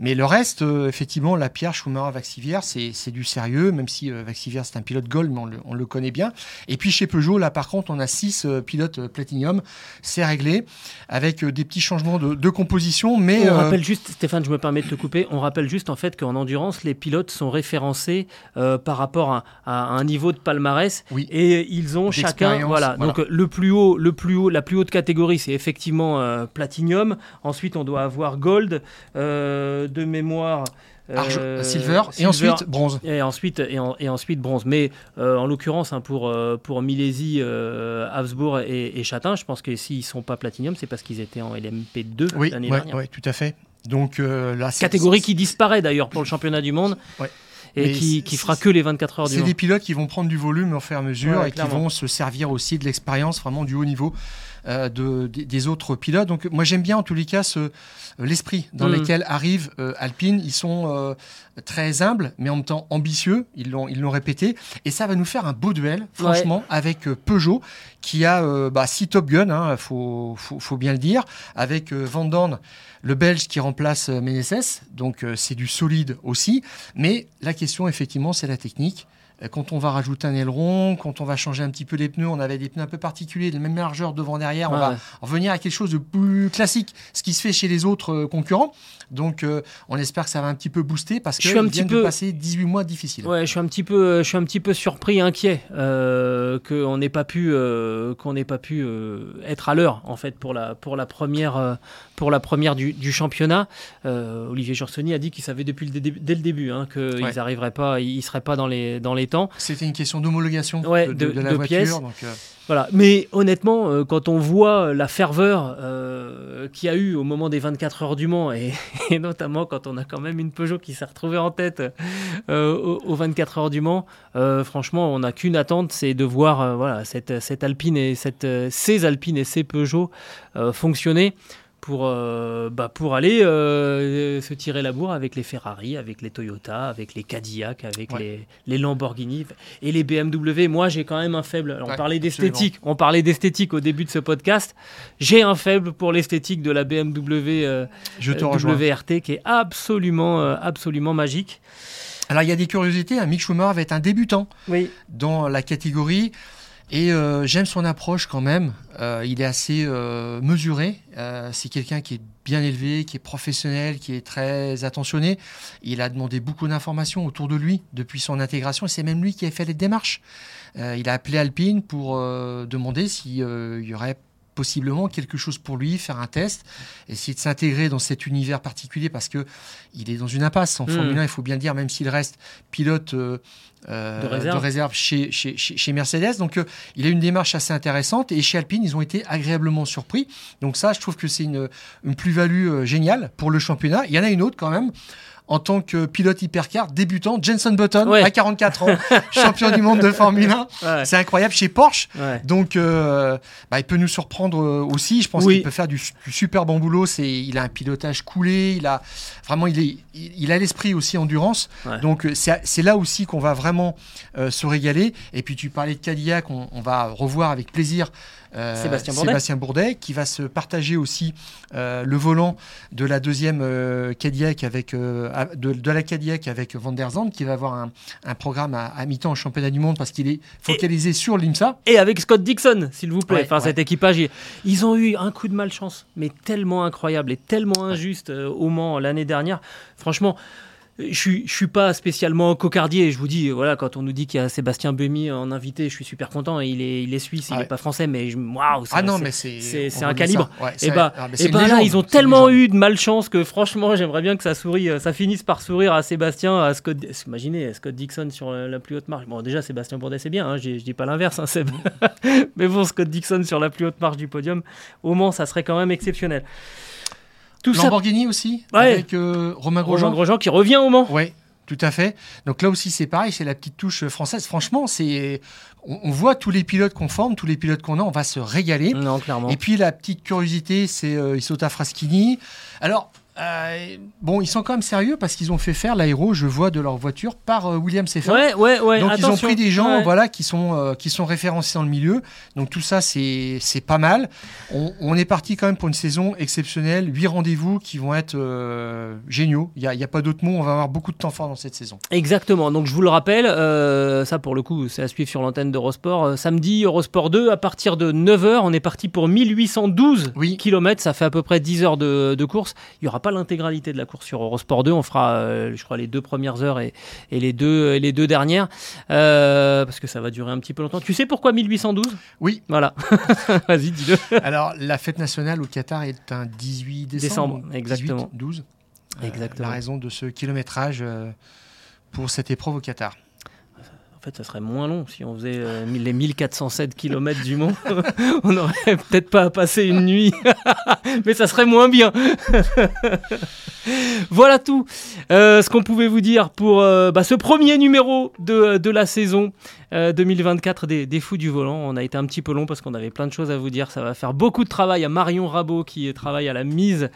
mais le reste euh, effectivement la Pierre Schumacher Vaxivière c'est du sérieux même si euh, Vaxivière c'est un pilote gold mais on le, connaît bien. Et puis chez Peugeot là par contre on a six pilotes platinium c'est réglé avec des petits changements de, composition mais on rappelle juste Stéphane je me permets de te couper on rappelle juste en fait qu'en endurance les pilotes sont référencés par rapport à, un niveau de palmarès. Oui. et ils ont chacun voilà, donc le plus haut, le plus haut, la plus haute catégorie, c'est effectivement euh, Platinum. Ensuite, on doit avoir Gold, euh, de mémoire. Euh, silver, et ensuite bronze. Et ensuite, et, ensuite bronze. Mais en l'occurrence, hein, pour, pour Milesi, Habsbourg et, et, Chatin, je pense que s'ils ne sont pas Platinum, c'est parce qu'ils étaient en LMP2 oui, l'année dernière. Oui, tout à fait. Donc, là, Catégorie qui disparaît d'ailleurs pour le championnat du monde. Ouais et qui, qui fera que les 24 heures du C'est des pilotes qui vont prendre du volume au fur et à mesure et qui vont se servir aussi de l'expérience vraiment du haut niveau. Euh, de, des autres pilotes. Donc moi j'aime bien en tous les cas ce, l'esprit dans mm. lequel arrive euh, Alpine. Ils sont euh, très humbles, mais en même temps ambitieux. Ils l'ont, ils l'ont répété. Et ça va nous faire un beau duel, franchement, avec Peugeot, qui a bah, six Top Gun, il hein, faut, faut, faut, bien le dire, avec Van Dorn le Belge qui remplace euh, Ménécès, donc euh, c'est du solide aussi. Mais la question, effectivement, c'est la technique. Euh, quand on va rajouter un aileron, quand on va changer un petit peu les pneus, on avait des pneus un peu particuliers, de la même largeur devant derrière, on va revenir à quelque chose de plus classique, ce qui se fait chez les autres concurrents. Donc on espère que ça va un petit peu booster parce que viennent de passer 18 mois difficiles. Ouais, je suis un petit peu, je suis un petit peu surpris, inquiet qu'on n'ait pas pu, qu'on n'ait pas pu être à l'heure en fait pour la pour la première pour la première du, championnat. Euh, Olivier Jorsoni a dit qu'il savait depuis le dès le début hein, qu'ils n'arriveraient pas, ils seraient pas dans les, dans les temps. C'était une question d'homologation de, de, la voiture. Pièces. Euh. Voilà. Mais honnêtement, euh, quand on voit la ferveur qu'il y a eu au moment des 24 heures du Mans, et, notamment quand on a quand même une Peugeot qui s'est retrouvée en tête aux, 24 heures du Mans, franchement, on n'a qu'une attente, c'est de voir voilà, cette, cette Alpine et cette, ces Alpines et ces Peugeot fonctionner pour, euh, bah pour aller euh, se tirer la bourre avec les Ferrari, avec les Toyota, avec les Cadillac, avec les, les, Lamborghini et les BMW. Moi, j'ai quand même un faible. on parlait d'esthétique. On parlait d'esthétique au début de ce podcast. J'ai un faible pour l'esthétique de la BMW euh, Je WRT qui est absolument, absolument magique. Alors, il y a des curiosités. hein. Mick Schumacher va être un débutant oui. dans la catégorie. Et euh, j'aime son approche quand même. Euh, il est assez euh, mesuré. c'est quelqu'un qui est bien élevé, qui est professionnel, qui est très attentionné. Il a demandé beaucoup d'informations autour de lui depuis son intégration. C'est même lui qui a fait les démarches. il a appelé Alpine pour demander s'il y aurait possiblement quelque chose pour lui, faire un test, essayer de s'intégrer dans cet univers particulier parce que il est dans une impasse en hmm. Formule 1, il faut bien le dire, même s'il reste pilote euh, de, réserve. chez, chez, chez, Mercedes. Donc euh, il a une démarche assez intéressante et chez Alpine, ils ont été agréablement surpris. Donc ça, je trouve que c'est une, une plus-value euh, géniale pour le championnat. Il y en a une autre quand même en tant que pilote hypercar débutant, Jenson Button, Ouais. à 44 ans, champion du monde de Formule 1. Ouais. C'est incroyable chez Porsche. Ouais. Donc, euh, bah, il peut nous surprendre aussi. Je pense Oui. qu'il peut faire du, du super bon boulot. C'est, il a un pilotage coulé. Il a vraiment, il est, il, il a l'esprit aussi endurance. Donc, c'est, c'est là aussi qu'on va vraiment euh, se régaler. Et puis, tu parlais de Cadillac. On, on va revoir avec plaisir. euh, Sébastien Bourdet. Sébastien Bourdet, qui va se partager aussi euh, le volant de la deuxième euh, Cadillac avec de, de la Cadillac avec Van der Zandt, qui va avoir un, un programme à, à mi-temps au championnat du monde parce qu'il est focalisé sur l'IMSA. Et avec Scott Dixon, s'il vous plaît. Ouais, enfin, ouais. cet équipage, ils- ont eu un coup de malchance, mais tellement incroyable et tellement injuste au Mans l'année dernière. Franchement, je suis, je suis pas spécialement cocardier. Je vous dis, euh, voilà, quand on nous dit qu'il y a Sébastien Bumy en invité, je suis super content. Il est, il est suisse, il est ouais. pas français, mais waouh, Ah non, c'est- mais c'est c'est- c'est un calibre. Ouais, Et c'est- bah, ah, et c'est bah là, ils ont c'est tellement eu de malchance que franchement, j'aimerais bien que ça sourie, euh, ça finisse par sourire à Sébastien, à Scott. Imaginez Scott Dixon sur la, la plus haute marche. Bon, déjà, Sébastien Bourdet, c'est bien, hein, je dis pas l'inverse, hein, Seb. Mais bon, Scott Dixon sur la plus haute marche du podium, au Mans, ça serait quand même exceptionnel. Tout ça, Lamborghini aussi, Ouais. avec euh, Romain Romain Grosjean. Grosjean qui revient au Mans. Oui, tout à fait. Donc là aussi, c'est pareil, c'est la petite touche française. Franchement, c'est on, on voit tous les pilotes qu'on forme, tous les pilotes qu'on a, on va se régaler. Non, clairement. Et puis la petite curiosité, c'est euh, Isota Fraschini. Alors, euh, bon, ils sont quand même sérieux parce qu'ils ont fait faire l'aéro, je vois, de leur voiture par euh, William Seyfarth. Ouais, ouais, ouais. Donc ils ont pris des gens voilà, qui, sont, euh, qui sont référencés dans le milieu. Donc tout ça, c'est c'est pas mal. On, on est parti quand même pour une saison exceptionnelle. Huit rendez-vous qui vont être géniaux. Il n'y a, y a pas d'autre mot. On va avoir beaucoup de temps fort dans cette saison. Exactement. Donc je vous le rappelle, ça pour le coup, c'est à suivre sur l'antenne d'Eurosport. Samedi, Eurosport 2, à partir de 9h, on est parti pour 1812 Oui. km. Ça fait à peu près 10 heures de, de course. Il n'y aura pas l'intégralité de la course sur Eurosport 2. On fera, euh, je crois, les deux premières heures et, et les, deux, et les deux dernières. Euh, parce que ça va durer un petit peu longtemps. Tu sais pourquoi 1812 Oui. Voilà. Vas-y, dis-le. Alors, la fête nationale au Qatar est un 18 décembre. Décembre, exactement. 18, 12. Euh, Exactement. la raison de ce kilométrage pour cette épreuve au Qatar. En fait, ça serait moins long si on faisait euh, les 1407 km du Mont. on n'aurait peut-être pas à passer une nuit, mais ça serait moins bien. voilà tout euh, ce qu'on pouvait vous dire pour euh, bah, ce premier numéro de, de la saison euh, 2024 des, des Fous du Volant. On a été un petit peu long parce qu'on avait plein de choses à vous dire. Ça va faire beaucoup de travail à Marion Rabot qui travaille à la mise,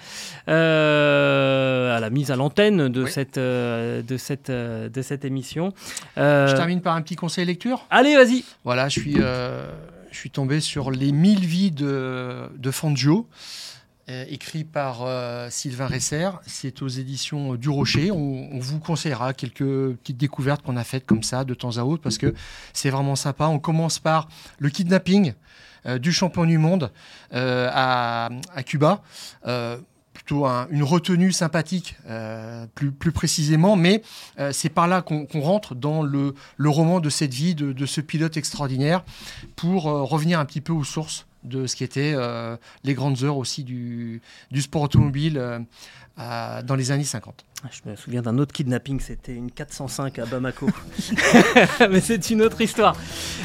euh, à la mise à l'antenne de, Oui. cette, euh, de, cette, euh, de cette émission. Euh, Je termine par un petit conseil lecture. Allez, vas-y. Voilà, je suis, euh, je suis tombé sur Les 1000 vies de, de Fangio, euh, écrit par euh, Sylvain Resser. C'est aux éditions du Rocher. On, on vous conseillera quelques petites découvertes qu'on a faites comme ça de temps à autre parce que c'est vraiment sympa. On commence par le kidnapping euh, du champion du monde euh, à, à Cuba. Plutôt un- une retenue sympathique, euh, plus, précisément, mais euh, c'est par là qu'on rentre dans le, roman de cette vie de, ce pilote extraordinaire pour euh, revenir un petit peu aux sources de ce qui était les grandes heures aussi du, sport automobile dans les années 50. Je me souviens d'un autre kidnapping, c'était une 405 à Bamako. Mais c'est une autre histoire.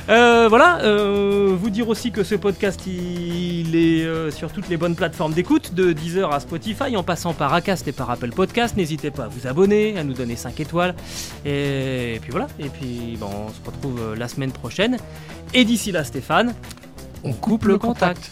Euh, voilà, euh, vous dire aussi que ce podcast, il est euh, sur toutes les bonnes plateformes d'écoute, de Deezer à Spotify, en passant par Acast et par Apple Podcast. N'hésitez pas à vous abonner, à nous donner 5 étoiles. Et, puis voilà, et puis bon, on se retrouve la semaine prochaine. Et d'ici là, Stéphane, on coupe le contact.